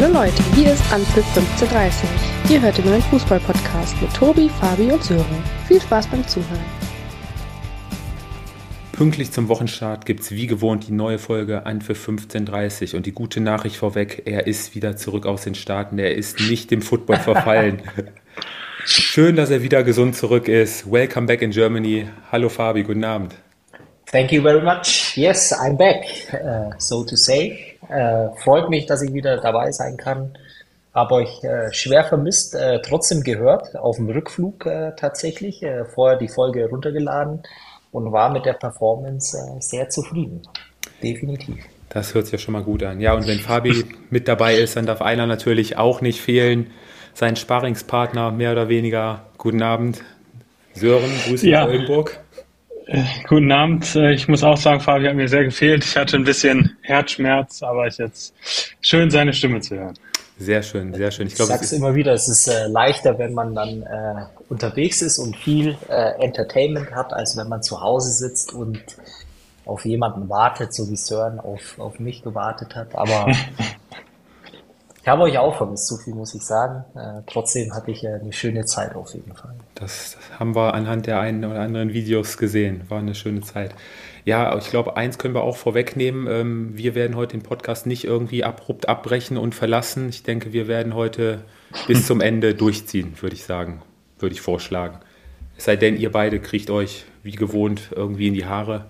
Hallo Leute, hier ist Anpfiff 1530. Ihr hört den neuen Fußball-Podcast mit Tobi, Fabi und Sören. Viel Spaß beim Zuhören. Pünktlich zum Wochenstart gibt es wie gewohnt die neue Folge Anpfiff 1530 und die gute Nachricht vorweg, er ist wieder zurück aus den Staaten, er ist nicht dem Football verfallen. Schön, dass er wieder gesund zurück ist. Welcome back in Germany. Hallo Fabi, guten Abend. Thank you very much. Yes, I'm back, uh, so to say. Uh, freut mich, dass ich wieder dabei sein kann. Habe euch äh, schwer vermisst, äh, trotzdem gehört, auf dem Rückflug äh, tatsächlich, äh, vorher die Folge runtergeladen und war mit der Performance äh, sehr zufrieden. Definitiv. Das hört sich ja schon mal gut an. Ja, und wenn Fabi mit dabei ist, dann darf einer natürlich auch nicht fehlen. Sein Sparringspartner, mehr oder weniger. Guten Abend, Sören, Grüße Ja. aus Oldenburg. Guten Abend. Äh, Ich muss auch sagen, Fabi hat mir sehr gefehlt. Ich hatte ein bisschen Herzschmerz, aber es ist jetzt schön, seine Stimme zu hören. Sehr schön, sehr schön. Ich Ich glaube, sag's immer wieder, es ist äh, leichter, wenn man dann äh, unterwegs ist und viel äh, Entertainment hat, als wenn man zu Hause sitzt und auf jemanden wartet, so wie Sören auf, auf mich gewartet hat. Aber ich habe euch auch vermisst, so viel muss ich sagen. Äh, trotzdem hatte ich äh, eine schöne Zeit auf jeden Fall. Das haben wir anhand der einen oder anderen Videos gesehen. War eine schöne Zeit. Ja, ich glaube, eins können wir auch vorwegnehmen. Ähm, Wir werden heute den Podcast nicht irgendwie abrupt abbrechen und verlassen. Ich denke, wir werden heute bis zum Ende durchziehen, würde ich sagen. Würde ich vorschlagen. Es sei denn, ihr beide kriegt euch wie gewohnt irgendwie in die Haare.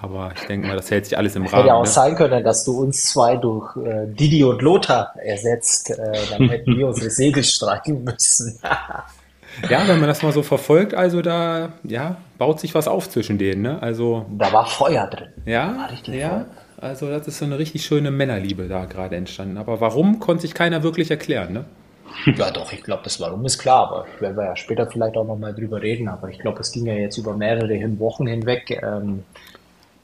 Aber ich denke mal, das hält sich alles im Rahmen. Hätte auch ne? sein können, dass du uns zwei durch äh, Didi und Lothar ersetzt. Äh, dann hätten wir unsere Segel streichen müssen. Ja, wenn man das mal so verfolgt, also da ja, baut sich was auf zwischen denen. Ne? Also da war Feuer drin. Ja, ja. Also das ist so eine richtig schöne Männerliebe da gerade entstanden. Aber warum, konnte sich keiner wirklich erklären, ne? Ja, doch, ich glaube, das Warum ist klar, aber werden wir ja später vielleicht auch nochmal drüber reden. Aber ich glaube, es ging ja jetzt über mehrere Wochen hinweg ähm,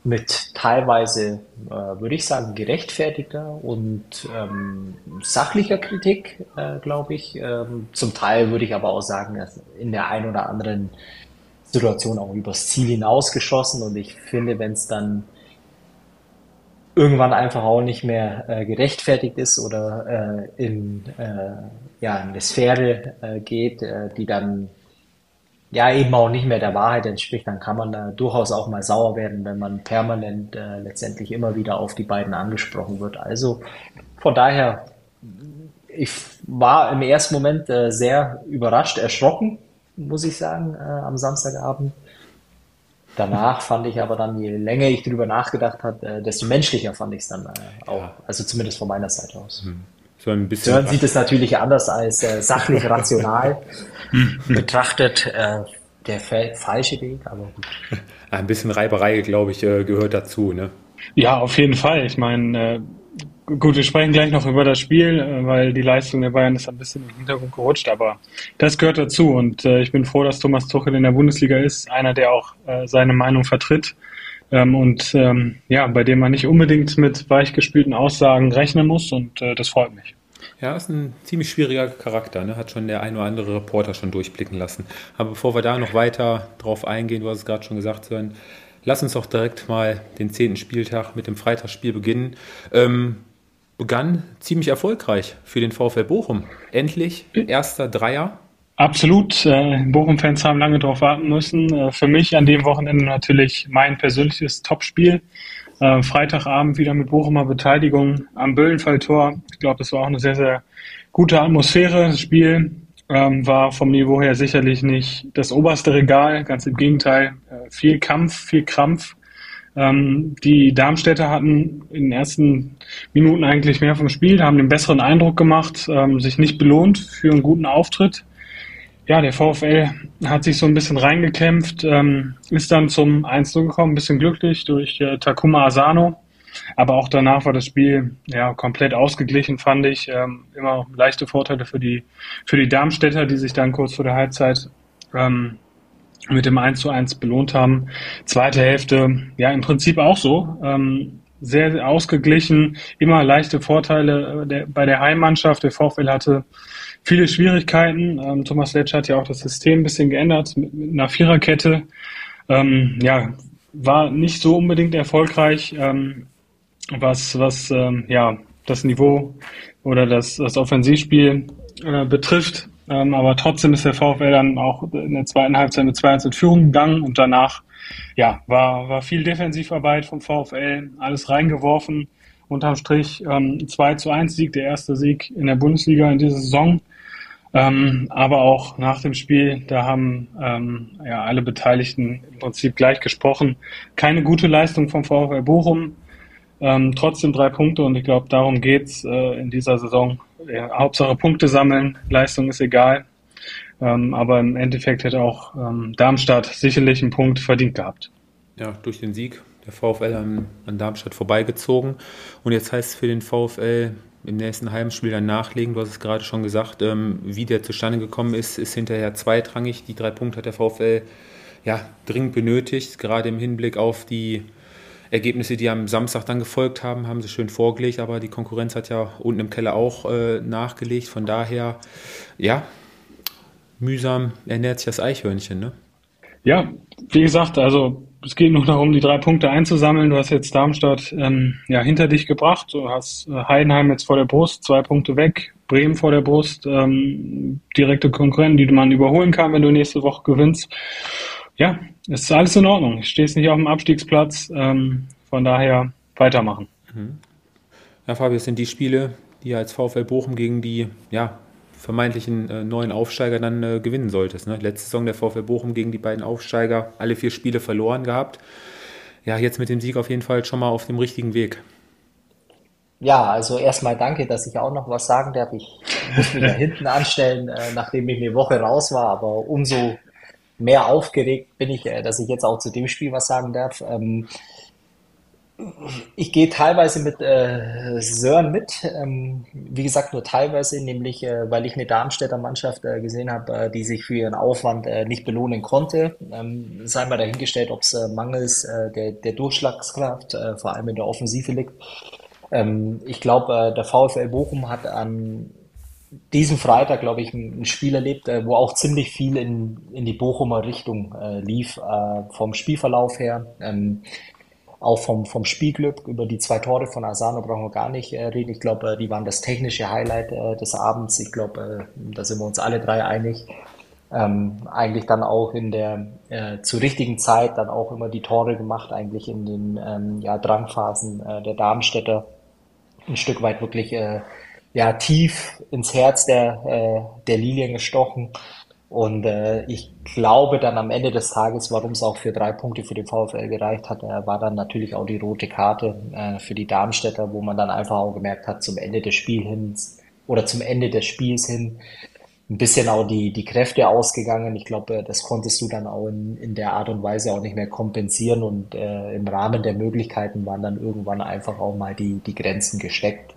mit teilweise, äh, würde ich sagen, gerechtfertigter und ähm, sachlicher Kritik, äh, glaube ich. Ähm, zum Teil würde ich aber auch sagen, in der einen oder anderen Situation auch übers Ziel hinausgeschossen. Und ich finde, wenn es dann irgendwann einfach auch nicht mehr äh, gerechtfertigt ist oder äh, in, äh, ja, in eine Sphäre äh, geht, die dann ja eben auch nicht mehr der Wahrheit entspricht, dann kann man da durchaus auch mal sauer werden, wenn man permanent äh, letztendlich immer wieder auf die beiden angesprochen wird. Also von daher, ich war im ersten Moment äh, sehr überrascht, erschrocken, muss ich sagen, äh, am Samstagabend. Danach fand ich aber dann, je länger ich drüber nachgedacht habe, äh, desto menschlicher fand ich es dann äh, auch. Also zumindest von meiner Seite aus. So ein bisschen, Sören sieht es natürlich anders als äh, sachlich rational betrachtet. Äh, der fa- falsche Weg, aber gut. ein bisschen Reiberei, glaube ich, äh, gehört dazu, ne? Ja, auf jeden Fall. Ich meine, äh, gut, wir sprechen gleich noch über das Spiel, äh, weil die Leistung der Bayern ist ein bisschen im Hintergrund gerutscht, aber das gehört dazu und äh, ich bin froh, dass Thomas Tuchel in der Bundesliga ist, einer, der auch äh, seine Meinung vertritt ähm, und ähm, ja, bei dem man nicht unbedingt mit weichgespülten Aussagen rechnen muss und äh, das freut mich. Ja, ist ein ziemlich schwieriger Charakter, ne? Hat schon der ein oder andere Reporter schon durchblicken lassen. Aber bevor wir da noch weiter drauf eingehen, du hast es gerade schon gesagt, Sören, lass uns doch direkt mal den zehnten Spieltag mit dem Freitagsspiel beginnen. Ähm, begann ziemlich erfolgreich für den VfL Bochum. Endlich erster Dreier. Absolut. Äh, Bochum-Fans haben lange darauf warten müssen. Äh, für mich an dem Wochenende natürlich mein persönliches Topspiel. Äh, Freitagabend wieder mit Bochumer Beteiligung am Böllenfalltor. Ich glaube, das war auch eine sehr, sehr gute Atmosphäre. Das Spiel ähm, war vom Niveau her sicherlich nicht das oberste Regal. Ganz im Gegenteil. Viel Kampf, viel Krampf. Ähm, die Darmstädter hatten in den ersten Minuten eigentlich mehr vom Spiel, haben den besseren Eindruck gemacht, ähm, sich nicht belohnt für einen guten Auftritt. Ja, der VfL hat sich so ein bisschen reingekämpft, ähm, ist dann zum 1-0 gekommen, ein bisschen glücklich durch äh, Takuma Asano. Aber auch danach war das Spiel ja komplett ausgeglichen, fand ich. Ähm, immer leichte Vorteile für die, für die Darmstädter, die sich dann kurz vor der Halbzeit ähm, mit dem 1 zu 1 belohnt haben. Zweite Hälfte, ja, im Prinzip auch so. Ähm, sehr, ausgeglichen, immer leichte Vorteile äh, der, bei der Heimmannschaft. Der VfL hatte viele Schwierigkeiten. Ähm, Thomas Letsch hat ja auch das System ein bisschen geändert mit, mit einer Viererkette. Ähm, ja, war nicht so unbedingt erfolgreich, ähm, was, was ähm, ja, das Niveau oder das, das Offensivspiel äh, betrifft. Ähm, aber trotzdem ist der VfL dann auch in der zweiten Halbzeit mit 2-1 in Führung gegangen und danach ja, war, war viel Defensivarbeit vom VfL, alles reingeworfen. Unterm Strich ähm, 2 zu 1 Sieg, der erste Sieg in der Bundesliga in dieser Saison. Ähm, aber auch nach dem Spiel, da haben ähm, ja, alle Beteiligten im Prinzip gleich gesprochen. Keine gute Leistung vom VfL Bochum. Ähm, trotzdem drei Punkte und ich glaube, darum geht's äh, in dieser Saison. Ja, Hauptsache Punkte sammeln, Leistung ist egal. Ähm, aber im Endeffekt hätte auch ähm, Darmstadt sicherlich einen Punkt verdient gehabt. Ja, durch den Sieg der VfL an, an Darmstadt vorbeigezogen. Und jetzt heißt es für den VfL im nächsten Heimspiel dann nachlegen. Du hast es gerade schon gesagt, ähm, wie der zustande gekommen ist, ist hinterher zweitrangig. Die drei Punkte hat der VfL ja dringend benötigt, gerade im Hinblick auf die Ergebnisse, die am Samstag dann gefolgt haben, haben sie schön vorgelegt, aber die Konkurrenz hat ja unten im Keller auch äh, nachgelegt. Von daher, ja, mühsam ernährt sich das Eichhörnchen, ne? Ja, wie gesagt, also es geht nur darum, die drei Punkte einzusammeln. Du hast jetzt Darmstadt ähm, ja, hinter dich gebracht. Du hast äh, Heidenheim jetzt vor der Brust, zwei Punkte weg. Bremen vor der Brust, ähm, direkte Konkurrenten, die man überholen kann, wenn du nächste Woche gewinnst. Ja, es ist alles in Ordnung. Ich stehe nicht auf dem Abstiegsplatz. Ähm, von daher weitermachen. Mhm. Ja, Fabio, es sind die Spiele, die als VfL Bochum gegen die ja, vermeintlichen äh, neuen Aufsteiger dann äh, gewinnen solltest. Ne? Letzte Saison der VfL Bochum gegen die beiden Aufsteiger alle vier Spiele verloren gehabt. Ja, jetzt mit dem Sieg auf jeden Fall schon mal auf dem richtigen Weg. Ja, also erstmal danke, dass ich auch noch was sagen darf. Ich muss mich da hinten anstellen, äh, nachdem ich eine Woche raus war, aber umso mehr aufgeregt bin ich, äh, dass ich jetzt auch zu dem Spiel was sagen darf. Ähm, ich gehe teilweise mit äh, Sören mit, ähm, wie gesagt nur teilweise, nämlich äh, weil ich eine Darmstädter Mannschaft äh, gesehen habe, äh, die sich für ihren Aufwand äh, nicht belohnen konnte. Ähm, sei mal dahingestellt, ob es äh, mangels der, der Durchschlagskraft, vor allem in der Offensive liegt. Ähm, ich glaube, der VfL Bochum hat an diesem Freitag, glaube ich, ein, ein Spiel erlebt, wo auch ziemlich viel in, in die Bochumer Richtung lief, vom Spielverlauf her. Ähm, auch vom, vom Spielglück über die zwei Tore von Asano brauchen wir gar nicht äh, reden. Ich glaube, äh, die waren das technische Highlight äh, des Abends. Ich glaube, da sind wir uns alle drei einig. Ähm, eigentlich dann auch in der äh, zur richtigen Zeit dann auch immer die Tore gemacht, eigentlich in den ähm, ja, Drangphasen äh, der Darmstädter ein Stück weit wirklich äh, ja tief ins Herz der, äh, der Lilien gestochen. Und äh, ich glaube dann am Ende des Tages, warum es auch für drei Punkte für den VfL gereicht hat, äh, war dann natürlich auch die rote Karte äh, für die Darmstädter, wo man dann einfach auch gemerkt hat, zum Ende des Spiels hin oder zum Ende des Spiels hin ein bisschen auch die, die Kräfte ausgegangen. Ich glaube, das konntest du dann auch in, in der Art und Weise auch nicht mehr kompensieren und äh, im Rahmen der Möglichkeiten waren dann irgendwann einfach auch mal die, die Grenzen gesteckt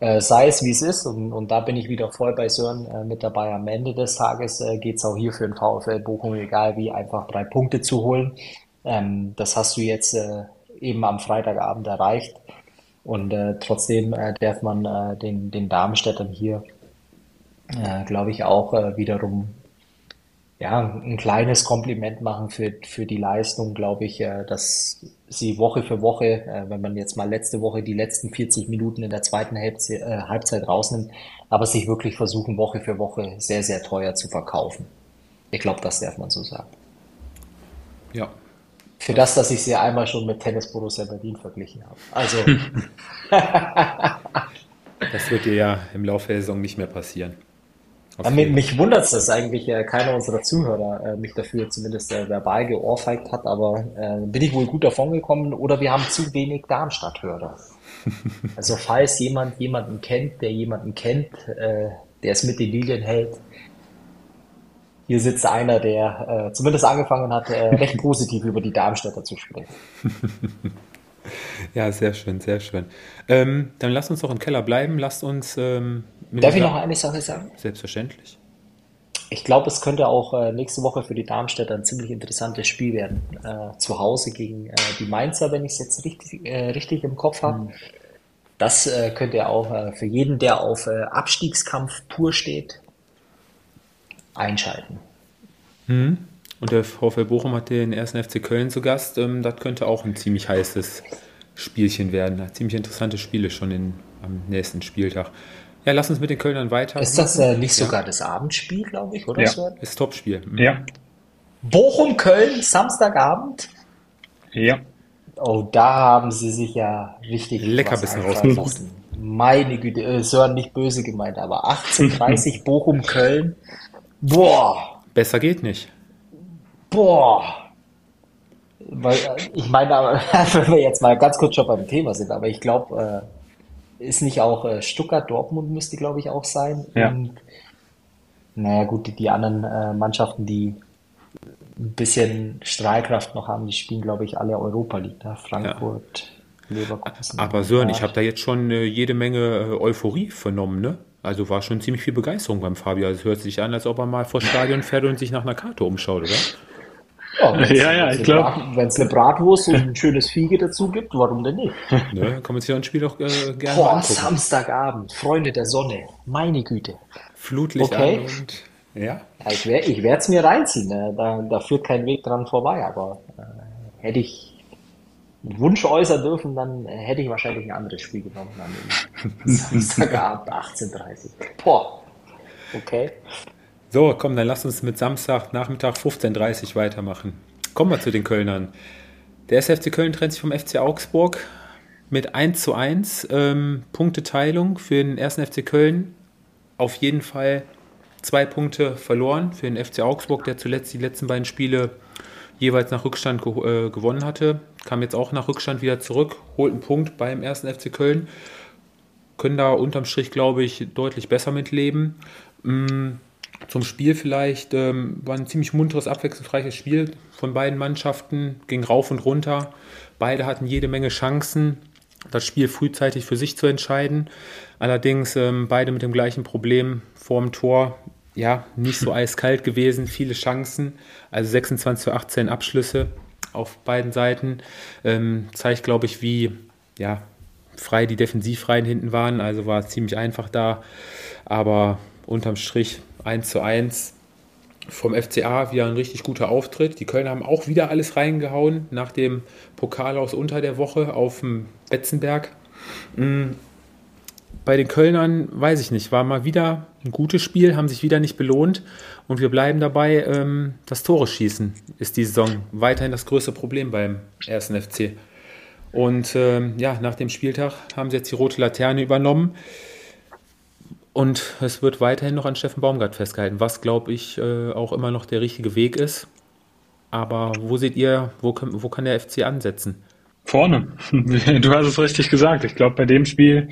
äh, sei es wie es ist. Und, und da bin ich wieder voll bei Sören äh, mit dabei. Am Ende des Tages äh, geht es auch hier für den VfL Bochum, egal wie, einfach drei Punkte zu holen. Ähm, das hast du jetzt äh, eben am Freitagabend erreicht. Und äh, trotzdem äh, darf man äh, den, den Darmstädtern hier, äh, glaube ich, auch äh, wiederum ja, ein kleines Kompliment machen für, für die Leistung, glaube ich, äh, dass sie Woche für Woche, äh, wenn man jetzt mal letzte Woche die letzten 40 Minuten in der zweiten Halbzeit, äh, Halbzeit rausnimmt, aber sich wirklich versuchen, Woche für Woche sehr, sehr teuer zu verkaufen. Ich glaube, das darf man so sagen. Ja. Für das, dass ich sie einmal schon mit Tennis Borussia Berlin verglichen habe. Also. das wird dir ja im Laufe der Saison nicht mehr passieren. Ja, mich, mich wundert es, dass eigentlich äh, keiner unserer Zuhörer äh, mich dafür zumindest äh, verbal geohrfeigt hat, aber äh, bin ich wohl gut davon gekommen oder wir haben zu wenig Darmstadt-Hörer. also falls jemand jemanden kennt, der jemanden kennt, äh, der es mit den Lilien hält, hier sitzt einer, der äh, zumindest angefangen hat, äh, recht positiv über die Darmstädter zu sprechen. Ja, sehr schön, sehr schön. Ähm, dann lasst uns doch im Keller bleiben. Lasst uns ähm, Darf ich noch eine Sache sagen? Selbstverständlich. Ich glaube, es könnte auch äh, nächste Woche für die Darmstädter ein ziemlich interessantes Spiel werden. Äh, zu Hause gegen äh, die Mainzer, wenn ich es jetzt richtig, richtig im Kopf habe. Mhm. Das könnte auch für jeden, der auf Abstiegskampf pur steht, einschalten. Mhm. Und der VfL Bochum hat den ersten FC Köln zu Gast. Ähm, das könnte auch ein ziemlich heißes Spielchen werden. Ziemlich interessante Spiele schon in, am nächsten Spieltag. Ja, lass uns mit den Kölnern weiter. Ist das äh, nicht sogar das Abendspiel, glaube ich, oder ja. so? Ist Topspiel. Mhm. Ja. Bochum, Köln, Samstagabend. Ja. Oh, da haben sie sich ja richtig Leckerbissen rausgesucht. Meine Güte, äh, Sören nicht böse gemeint, aber 18:30 Bochum, Köln. Boah, Besser geht nicht. boah. Weil, äh, ich meine, aber, wenn wir jetzt mal ganz kurz schon beim Thema sind, aber ich glaube, äh, ist nicht auch äh, Stuttgart, Dortmund müsste, glaube ich, auch sein. Ja. Und, naja, gut, die, die anderen äh, Mannschaften, die ein bisschen Strahlkraft noch haben, die spielen, glaube ich, alle Europa League. Ne? Frankfurt, Leverkusen. Aber Sören, ich Ja. habe da jetzt schon äh, jede Menge äh, Euphorie vernommen, ne? Also war schon ziemlich viel Begeisterung beim Fabio. Also es hört sich an, als ob er mal vor Stadion fährt und sich nach einer Karte umschaut, oder? Ja, Ja, ja, ich eine glaub- Brat- Wenn es eine Bratwurst und ein schönes Fiege dazu gibt, warum denn nicht? Ne? Kann man sich ja ein Spiel doch äh, gerne Boah, angucken. Samstagabend, Freunde der Sonne, meine Güte. Flutlicht Okay. und ja. Ja, ich werde ich es mir reinziehen, ne? da, da führt kein Weg dran vorbei, aber äh, hätte ich einen Wunsch äußern dürfen, dann hätte ich wahrscheinlich ein anderes Spiel genommen an dem Samstagabend 18.30 Boah, okay. So, komm, dann lass uns mit Samstag Nachmittag 15.30 Uhr weitermachen. Kommen wir zu den Kölnern. Der SFC Köln trennt sich vom FC Augsburg mit 1 zu 1. Ähm, Punkteteilung für den ersten FC Köln. Auf jeden Fall zwei Punkte verloren für den FC Augsburg, der zuletzt die letzten beiden Spiele jeweils nach Rückstand ge äh, gewonnen hatte. Kam jetzt auch nach Rückstand wieder zurück, holt einen Punkt beim ersten FC Köln. Können da unterm Strich, glaube ich, deutlich besser mitleben. Mm, Zum Spiel vielleicht ähm, war ein ziemlich munteres, abwechslungsreiches Spiel von beiden Mannschaften, ging rauf und runter. Beide hatten jede Menge Chancen, das Spiel frühzeitig für sich zu entscheiden. Allerdings ähm, beide mit dem gleichen Problem vorm Tor. Ja, nicht so eiskalt gewesen, viele Chancen, also 26 zu 18 Abschlüsse auf beiden Seiten. Ähm, zeigt, glaube ich, wie ja, frei die Defensivreihen hinten waren. Also war es ziemlich einfach da. Aber unterm Strich 1 zu 1 vom FCA wieder ein richtig guter Auftritt. Die Kölner haben auch wieder alles reingehauen nach dem Pokal aus unter der Woche auf dem Betzenberg. Mm, Bei den Kölnern weiß ich nicht, war mal wieder ein gutes Spiel, haben sich wieder nicht belohnt und wir bleiben dabei, ähm, das Tore schießen ist die Saison weiterhin das größte Problem beim ersten FC. Und ähm, ja, nach dem Spieltag haben sie jetzt die rote Laterne übernommen. Und es wird weiterhin noch an Steffen Baumgart festgehalten, was, glaube ich, äh, auch immer noch der richtige Weg ist. Aber wo seht ihr, wo, kann- wo kann der FC ansetzen? Vorne. Du hast es richtig gesagt. Ich glaube, bei dem Spiel,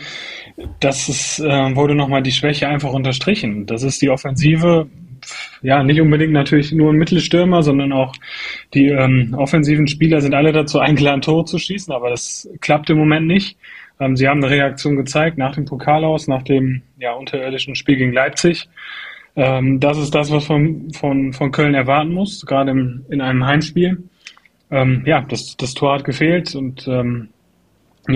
das ist, äh, wurde nochmal die Schwäche einfach unterstrichen. Das ist die Offensive. Ja, nicht unbedingt natürlich nur ein Mittelstürmer, sondern auch die ähm, offensiven Spieler sind alle dazu eingeladen, Tore zu schießen, aber das klappt im Moment nicht. Ähm, sie haben eine Reaktion gezeigt nach dem Pokal aus, nach dem ja, unterirdischen Spiel gegen Leipzig. Ähm, das ist das, was von, von, von Köln erwarten muss, gerade in einem Heimspiel. Ähm, ja, das, das Tor hat gefehlt und ähm,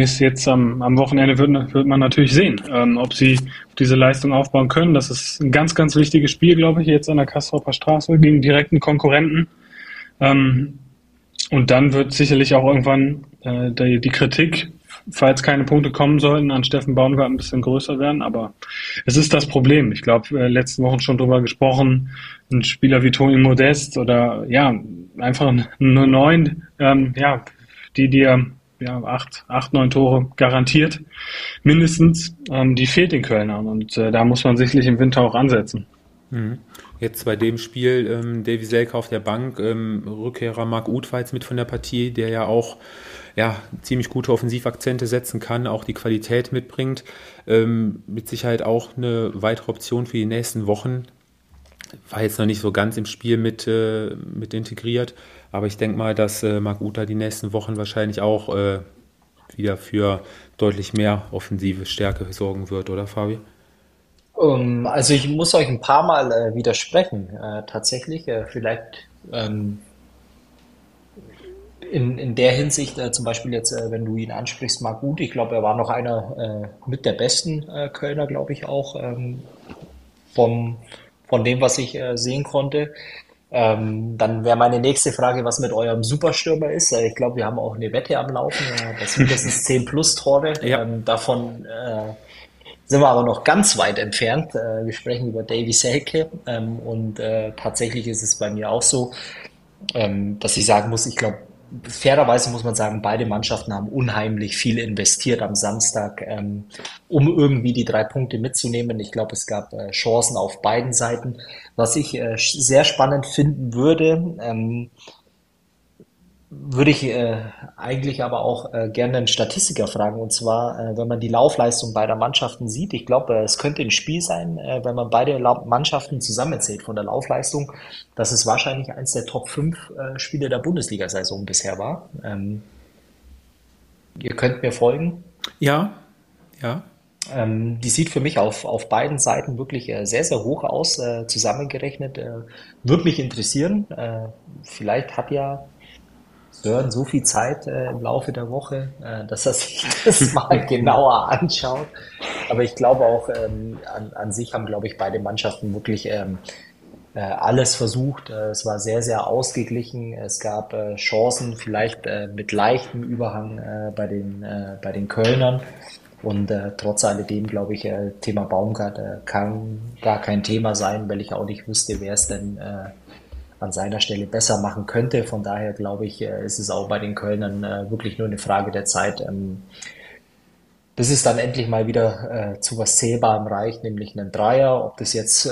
ist jetzt am, am Wochenende wird, wird man natürlich sehen, ähm, ob sie diese Leistung aufbauen können. Das ist ein ganz, ganz wichtiges Spiel, glaube ich, jetzt an der Kastropper Straße gegen direkten Konkurrenten. Ähm, und dann wird sicherlich auch irgendwann äh, die, die Kritik, falls keine Punkte kommen sollten, an Steffen Baumgart ein bisschen größer werden. Aber es ist das Problem. Ich glaube, äh, letzten Wochen schon drüber gesprochen. Ein Spieler wie Toni Modest oder ja, einfach eine neun, ähm, ja, die dir ja, acht, acht, neun Tore garantiert, mindestens, ähm, die fehlt den Kölnern. Und äh, da muss man sicherlich im Winter auch ansetzen. Jetzt bei dem Spiel, ähm, Davy Selke auf der Bank, ähm, Rückkehrer Marc Uth war jetzt mit von der Partie, der ja auch ja, ziemlich gute Offensivakzente setzen kann, auch die Qualität mitbringt. Ähm, mit Sicherheit auch eine weitere Option für die nächsten Wochen. War jetzt noch nicht so ganz im Spiel mit, äh, mit integriert, aber ich denke mal, dass äh, Marc Uth da die nächsten Wochen wahrscheinlich auch äh, wieder für deutlich mehr offensive Stärke sorgen wird, oder Fabi? Ähm, also ich muss euch ein paar Mal äh, widersprechen, äh, tatsächlich. Äh, vielleicht ähm, in, in der Hinsicht, äh, zum Beispiel jetzt, äh, wenn du ihn ansprichst, Marc Gut, ich glaube, er war noch einer äh, mit der besten äh, Kölner, glaube ich auch, ähm, vom, von dem, was ich äh, sehen konnte. Ähm, dann wäre meine nächste Frage, was mit eurem Superstürmer ist. Äh, ich glaube, wir haben auch eine Wette am Laufen. Das mindestens 10 plus Tore. Ja. Ähm, davon äh, sind wir aber noch ganz weit entfernt. Äh, wir sprechen über Davy Selke. Ähm, und tatsächlich ist es bei mir auch so, ähm, dass ich sagen muss, ich glaube, fairerweise muss man sagen, beide Mannschaften haben unheimlich viel investiert am Samstag, ähm, um irgendwie die drei Punkte mitzunehmen. Ich glaube, es gab äh, Chancen auf beiden Seiten. Was ich äh, sehr spannend finden würde, ähm, würde ich äh, eigentlich aber auch äh, gerne einen Statistiker fragen. Und zwar, äh, wenn man die Laufleistung beider Mannschaften sieht, ich glaube, es könnte ein Spiel sein, äh, wenn man beide La Mannschaften zusammenzählt von der Laufleistung, dass es wahrscheinlich eins der Top 5 äh, Spiele der Bundesliga-Saison bisher war. Ähm, ihr könnt mir folgen. Ja, ja. Ähm, die sieht für mich auf, auf beiden Seiten wirklich äh, sehr, sehr hoch aus, äh, zusammengerechnet. Äh, Würde mich interessieren. Äh, vielleicht hat ja Sören so viel Zeit äh, im Laufe der Woche, äh, dass er sich das mal genauer anschaut. Aber ich glaube auch, ähm, an, an sich haben, glaube ich, beide Mannschaften wirklich ähm, äh, alles versucht. Äh, es war sehr, sehr ausgeglichen. Es gab äh, Chancen, vielleicht äh, mit leichtem Überhang bei, den, bei den Kölnern. Und äh, trotz alledem, glaube ich, äh, Thema Baumgart äh, kann gar kein Thema sein, weil ich auch nicht wüsste, wer es denn äh, an seiner Stelle besser machen könnte. Von daher glaube ich, äh, ist es auch bei den Kölnern äh, wirklich nur eine Frage der Zeit, ähm, bis es dann endlich mal wieder äh, zu was Zählbarem reicht, nämlich einen Dreier. Ob das jetzt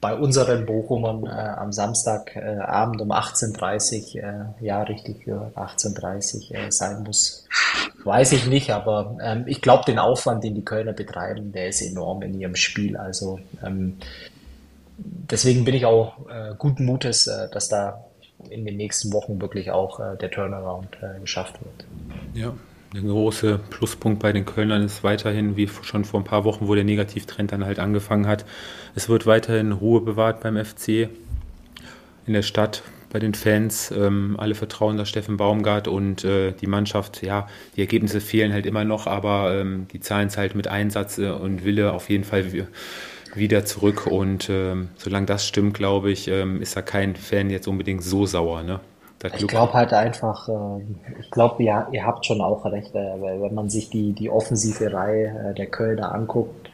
bei unseren Bochumern am Samstagabend um 18.30 Uhr, ja richtig, für 18.30 Uhr sein muss, weiß ich nicht. Aber ähm, ich glaube, den Aufwand, den die Kölner betreiben, der ist enorm in ihrem Spiel. Also ähm, deswegen bin ich auch äh, guten Mutes, äh, dass da in den nächsten Wochen wirklich auch äh, der Turnaround äh, geschafft wird. Ja, der große Pluspunkt bei den Kölnern ist weiterhin, wie schon vor ein paar Wochen, wo der Negativtrend dann halt angefangen hat, es wird weiterhin Ruhe bewahrt beim FC in der Stadt, bei den Fans. Ähm, alle vertrauen da Steffen Baumgart und äh, die Mannschaft, ja, die Ergebnisse fehlen halt immer noch, aber ähm, die zahlen es halt mit Einsatz äh, und Wille auf jeden Fall wieder zurück. Und ähm, solange das stimmt, glaube ich, ähm, ist da kein Fan jetzt unbedingt so sauer. Ne? Ich glaube halt einfach, äh, ich glaube, ja, ihr habt schon auch recht, äh, weil wenn man sich die, die offensive Reihe äh, der Kölner anguckt,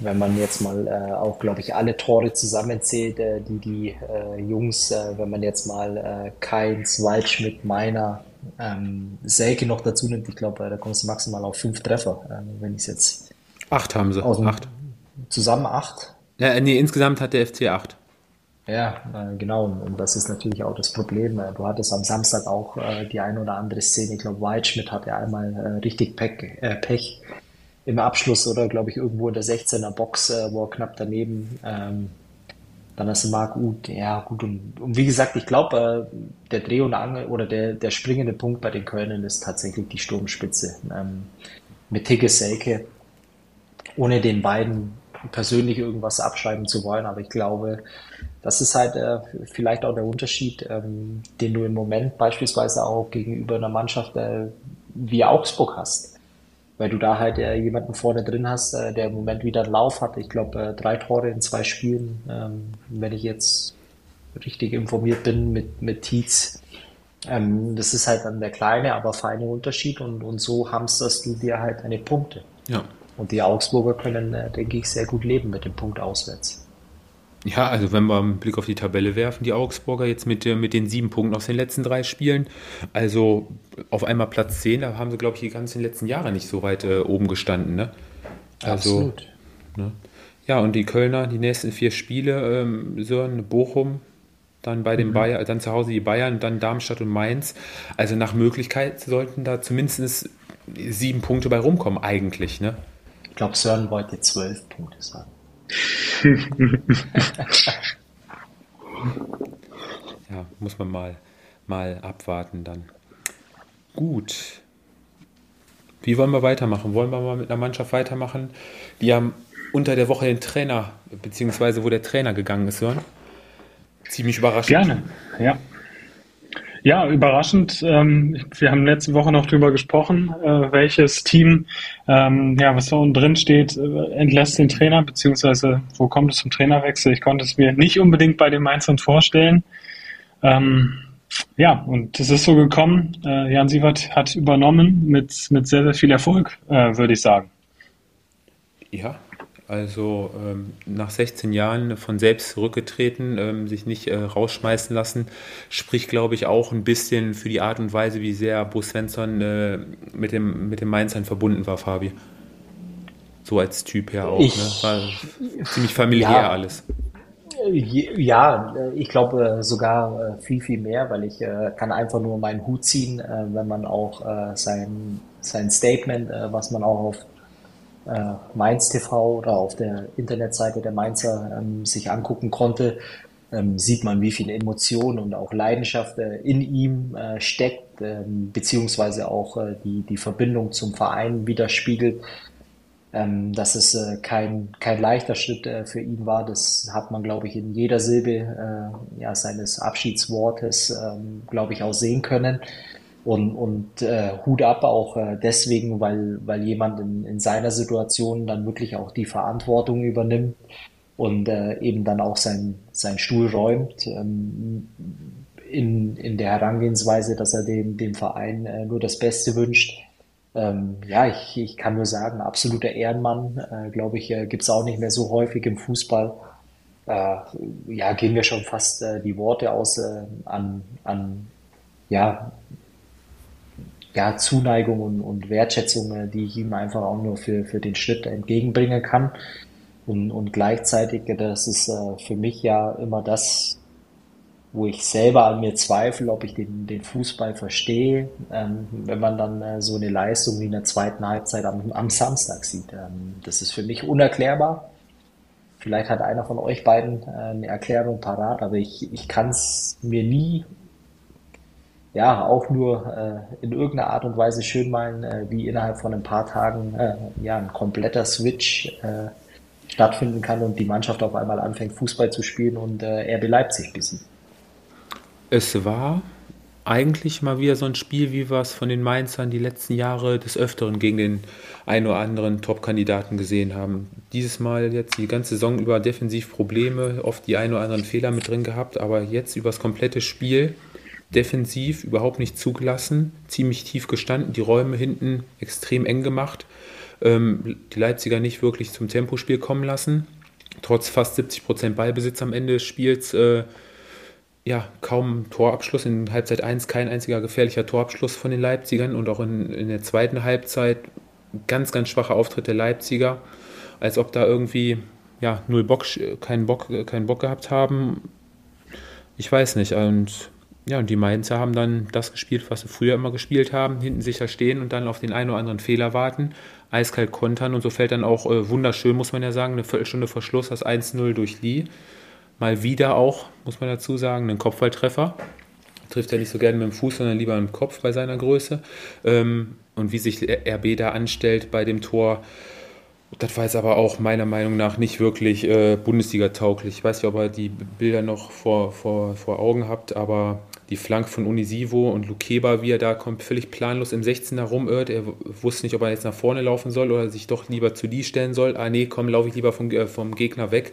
wenn man jetzt mal äh, auch, glaube ich, alle Tore zusammenzählt, äh, die die äh, Jungs, äh, wenn man jetzt mal äh, Keins, Waldschmidt, Meiner, ähm, Selke noch dazu nimmt, ich glaube, da kommst du maximal auf fünf Treffer, äh, wenn ich es jetzt. Acht haben sie. Aus dem, acht. Zusammen acht? Ja, nee, insgesamt hat der FC acht. Ja, äh, genau. Und das ist natürlich auch das Problem. Äh, du hattest am Samstag auch äh, die ein oder andere Szene. Ich glaube, Waldschmidt hatte einmal richtig Pech, äh, Pech im Abschluss oder, glaube ich, irgendwo in der 16er Box, wo er knapp daneben. Ähm, dann hast du Marc Uth. Ja, gut. Und, und wie gesagt, ich glaube, der Dreh- und Angel oder der, der springende Punkt bei den Kölnern ist tatsächlich die Sturmspitze. Ähm, mit Tigge Selke. Ohne den beiden persönlich irgendwas abschreiben zu wollen, aber ich glaube, das ist halt äh, vielleicht auch der Unterschied, ähm, den du im Moment beispielsweise auch gegenüber einer Mannschaft äh, wie Augsburg hast. Weil du da halt äh, jemanden vorne drin hast, äh, der im Moment wieder einen Lauf hat. Ich glaube, äh, drei Tore in zwei Spielen, ähm, wenn ich jetzt richtig informiert bin mit, mit Tietz. Ähm, das ist halt dann der kleine, aber feine Unterschied und, und so hamsterst du dir halt deine Punkte. Ja. Und die Augsburger können, äh, denke ich, sehr gut leben mit dem Punkt auswärts. Ja, also wenn wir einen Blick auf die Tabelle werfen, die Augsburger jetzt mit, mit den sieben Punkten aus den letzten drei Spielen, also auf einmal Platz 10, da haben sie, glaube ich, die ganzen letzten Jahre nicht so weit äh, oben gestanden. Ne? Also, Absolut. Ne? Ja, und die Kölner, die nächsten vier Spiele, ähm, Sören, Bochum, dann bei den mhm. Bayern, dann zu Hause die Bayern, dann Darmstadt und Mainz. Also nach Möglichkeit sollten da zumindest sieben Punkte bei rumkommen, eigentlich, ne? Ich glaube, Sören wollte zwölf Punkte sagen. ja, muss man mal, mal abwarten dann. Gut. Wie wollen wir weitermachen? Wollen wir mal mit einer Mannschaft weitermachen? Die haben unter der Woche den Trainer, beziehungsweise wo der Trainer gegangen ist, hören? Ziemlich überraschend. Gerne, ja. Ja, überraschend. Ähm, wir haben letzte Woche noch drüber gesprochen, äh, welches Team, ähm, ja, was da unten drin steht, äh, entlässt den Trainer, beziehungsweise wo kommt es zum Trainerwechsel? Ich konnte es mir nicht unbedingt bei den Mainzern vorstellen. Ähm, ja, und es ist so gekommen. Äh, Jan Sievert hat übernommen mit, mit sehr, sehr viel Erfolg, würde ich sagen. Ja, also ähm, nach 16 Jahren von selbst zurückgetreten, ähm, sich nicht äh, rausschmeißen lassen, spricht, glaube ich, auch ein bisschen für die Art und Weise, wie sehr Bo Svensson äh, mit, dem, mit dem Mainzern verbunden war, Fabi. So als Typ her auch. Ich, ne? War ziemlich familiär ja, alles. Ja, ich glaube äh, sogar äh, viel, viel mehr, weil ich äh, kann einfach nur meinen Hut ziehen, wenn man auch sein, sein Statement, was man auch auf äh, Mainz TV oder auf der Internetseite der Mainzer ähm, sich angucken konnte, ähm, sieht man, wie viel Emotion und auch Leidenschaft äh, in ihm äh, steckt, ähm, beziehungsweise auch äh, die, die Verbindung zum Verein widerspiegelt. Ähm, dass es äh, kein, kein leichter Schritt äh, für ihn war, das hat man, glaube ich, in jeder Silbe äh, ja, seines Abschiedswortes, ähm, glaube ich, auch sehen können. Und, und äh, Hut ab auch äh, deswegen, weil, weil jemand in, in seiner Situation dann wirklich auch die Verantwortung übernimmt und äh, eben dann auch sein, sein Stuhl räumt ähm, in, in der Herangehensweise, dass er dem, dem Verein äh, nur das Beste wünscht. Ähm, ja, ich, ich kann nur sagen, absoluter Ehrenmann, äh, glaube ich, äh, gibt es auch nicht mehr so häufig im Fußball. Äh, ja, gehen wir schon fast äh, die Worte aus äh, an, an ja, ja, Zuneigung und, und Wertschätzung, äh, die ich ihm einfach auch nur für, für den Schritt entgegenbringen kann. Und, und gleichzeitig, äh, das ist äh, für mich ja immer das, wo ich selber an mir zweifle, ob ich den, den Fußball verstehe, ähm, wenn man dann äh, so eine Leistung wie in der zweiten Halbzeit am, am Samstag sieht. Ähm, das ist für mich unerklärbar. Vielleicht hat einer von euch beiden äh, eine Erklärung parat, aber ich, ich kann es mir nie ja auch nur äh, in irgendeiner Art und Weise schön malen, äh, wie innerhalb von ein paar Tagen äh, ja ein kompletter Switch äh, stattfinden kann und die Mannschaft auf einmal anfängt Fußball zu spielen und äh, RB Leipzig besiegt. Es war eigentlich mal wieder so ein Spiel, wie wir es von den Mainzern die letzten Jahre des Öfteren gegen den ein oder anderen Top-Kandidaten gesehen haben. Dieses Mal jetzt die ganze Saison über defensiv Probleme, oft die ein oder anderen Fehler mit drin gehabt, aber jetzt über das komplette Spiel defensiv überhaupt nicht zugelassen, ziemlich tief gestanden, die Räume hinten extrem eng gemacht, ähm, die Leipziger nicht wirklich zum Tempospiel kommen lassen. Trotz fast 70 Prozent Ballbesitz am Ende des Spiels, äh, ja, kaum Torabschluss. In Halbzeit 1 kein einziger gefährlicher Torabschluss von den Leipzigern und auch in, in der zweiten Halbzeit ganz, ganz schwacher Auftritt der Leipziger, als ob da irgendwie ja, null Bock, keinen Bock, keinen Bock gehabt haben. Ich weiß nicht. Und ja, und die Mainzer haben dann das gespielt, was sie früher immer gespielt haben, hinten sicher stehen und dann auf den einen oder anderen Fehler warten, eiskalt kontern und so fällt dann auch äh, wunderschön, muss man ja sagen, eine Viertelstunde Verschluss, das 1-0 durch Lee. Mal wieder auch, muss man dazu sagen, einen Kopfballtreffer. Trifft er nicht so gerne mit dem Fuß, sondern lieber im Kopf bei seiner Größe. Ähm, und wie sich RB da anstellt bei dem Tor, das war jetzt aber auch meiner Meinung nach nicht wirklich äh, Bundesliga-tauglich. Ich weiß nicht, ob ihr die Bilder noch vor, vor, vor Augen habt, aber die Flank von Unisivo und Lukeba, wie er da kommt, völlig planlos im 16er rumirrt. Er wusste nicht, ob er jetzt nach vorne laufen soll oder sich doch lieber zu die stellen soll. Ah nee, komm, laufe ich lieber vom, äh, vom Gegner weg,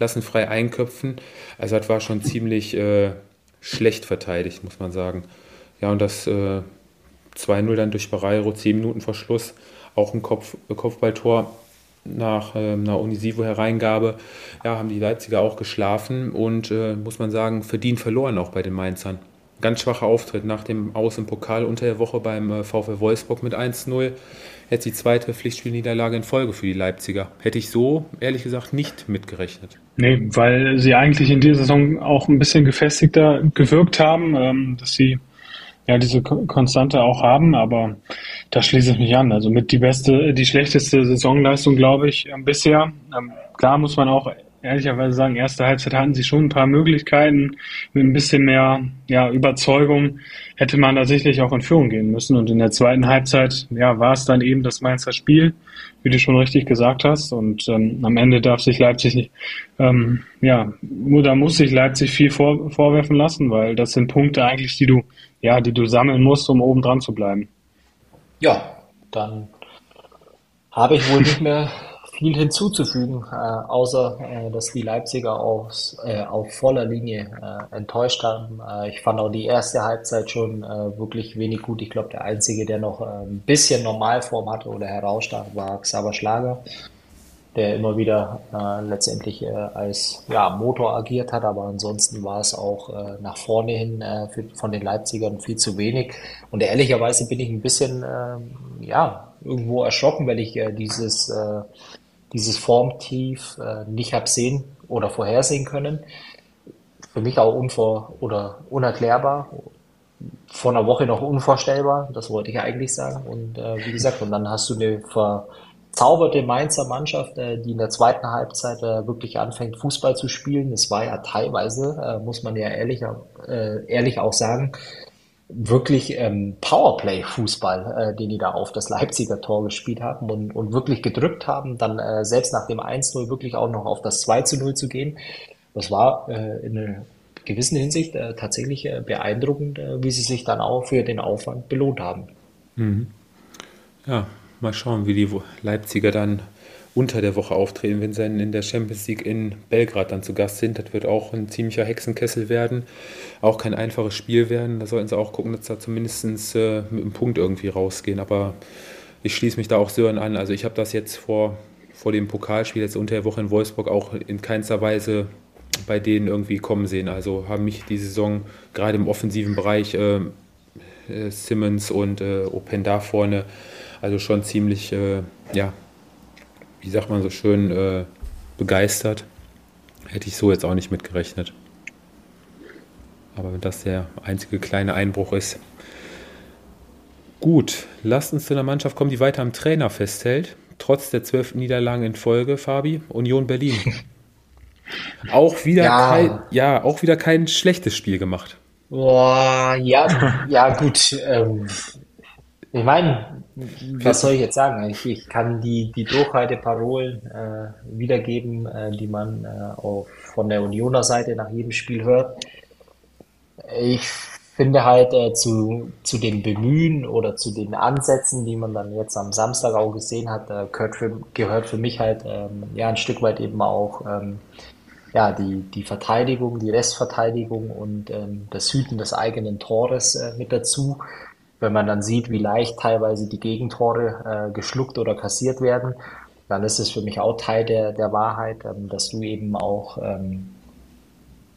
lassen frei einköpfen. Also das war schon ziemlich äh, schlecht verteidigt, muss man sagen. Ja, und das äh, 2-0 dann durch Barreiro, 10 Minuten vor Schluss, auch ein Kopf, Kopfballtor nach einer Unisivo-Hereingabe ja, haben die Leipziger auch geschlafen und, äh, muss man sagen, verdient verloren auch bei den Mainzern. Ganz schwacher Auftritt nach dem Aus im Pokal unter der Woche beim äh, VfL Wolfsburg mit 1-0. Jetzt die zweite Pflichtspielniederlage in Folge für die Leipziger. Hätte ich so, ehrlich gesagt, nicht mitgerechnet. Nee, weil sie eigentlich in dieser Saison auch ein bisschen gefestigter gewirkt haben, ähm, dass sie ja diese Konstante auch haben, aber da schließe ich mich an. Also mit die beste, die schlechteste Saisonleistung, glaube ich, bisher. Ähm, klar muss man auch ehrlicherweise sagen, erste Halbzeit hatten sie schon ein paar Möglichkeiten. Mit ein bisschen mehr ja, Überzeugung hätte man da sicherlich auch in Führung gehen müssen. Und in der zweiten Halbzeit ja, war es dann eben das Mainzer Spiel, wie du schon richtig gesagt hast. Und ähm, am Ende darf sich Leipzig nicht, ähm, ja, da muss sich Leipzig viel vor, vorwerfen lassen, weil das sind Punkte eigentlich, die du, ja, die du sammeln musst, um oben dran zu bleiben. Ja, dann habe ich wohl nicht mehr viel hinzuzufügen, äh, außer äh, dass die Leipziger aufs, äh, auf voller Linie äh, enttäuscht haben. Äh, ich fand auch die erste Halbzeit schon äh, wirklich wenig gut. Ich glaube, der Einzige, der noch äh, ein bisschen Normalform hatte oder herausstach, war Xaver Schlager, der immer wieder äh, letztendlich äh, als ja, Motor agiert hat. Aber ansonsten war es auch äh, nach vorne hin äh, für, von den Leipzigern viel zu wenig. Und ehrlicherweise bin ich ein bisschen äh, ja, irgendwo erschrocken, weil ich äh, dieses, äh, dieses Formtief äh, nicht habe sehen oder vorhersehen können. Für mich auch unvor oder unerklärbar. Vor einer Woche noch unvorstellbar, das wollte ich eigentlich sagen. Und äh, wie gesagt, und dann hast du eine verzauberte Mainzer Mannschaft, äh, die in der zweiten Halbzeit äh, wirklich anfängt, Fußball zu spielen. Es war ja teilweise, äh, muss man ja ehrlich, äh, ehrlich auch sagen, wirklich ähm, Powerplay-Fußball, äh, den die da auf das Leipziger Tor gespielt haben und, und wirklich gedrückt haben, dann äh, selbst nach dem 1-0 wirklich auch noch auf das 2-0 zu gehen. Das war äh, in einer gewissen Hinsicht äh, tatsächlich äh, beeindruckend, äh, wie sie sich dann auch für den Aufwand belohnt haben. Mhm. Ja, mal schauen, wie die Leipziger dann unter der Woche auftreten, wenn sie dann in der Champions League in Belgrad dann zu Gast sind. Das wird auch ein ziemlicher Hexenkessel werden. Auch kein einfaches Spiel werden. Da sollten sie auch gucken, dass da zumindest äh, mit einem Punkt irgendwie rausgehen. Aber ich schließe mich da auch Sören an. Also ich habe das jetzt vor, vor dem Pokalspiel jetzt unter der Woche in Wolfsburg auch in keinster Weise bei denen irgendwie kommen sehen. Also haben mich die Saison gerade im offensiven Bereich äh, äh Simmons und äh, Open da vorne also schon ziemlich äh, ja, wie sagt man so schön, äh, begeistert. Hätte ich so jetzt auch nicht mitgerechnet. Aber wenn das der einzige kleine Einbruch ist. Gut, lasst uns zu einer Mannschaft kommen, die weiter am Trainer festhält. Trotz der zwölf Niederlagen in Folge, Fabi, Union Berlin. auch wieder ja. kein, ja, auch wieder kein schlechtes Spiel gemacht. Boah, ja, ja, gut. Ähm, ich meine, was soll ich jetzt sagen? Ich, ich kann die, die Durchhalteparolen äh, wiedergeben, äh, die man äh, auch von der Unioner Seite nach jedem Spiel hört. Ich finde halt äh, zu, zu den Bemühen oder zu den Ansätzen, die man dann jetzt am Samstag auch gesehen hat, äh, gehört, für, gehört für mich halt ähm, ja ein Stück weit eben auch ähm, ja, die, die Verteidigung, die Restverteidigung und ähm, das Hüten des eigenen Tores äh, mit dazu wenn man dann sieht, wie leicht teilweise die Gegentore äh, geschluckt oder kassiert werden, dann ist es für mich auch Teil der, der Wahrheit, ähm, dass du eben auch ähm,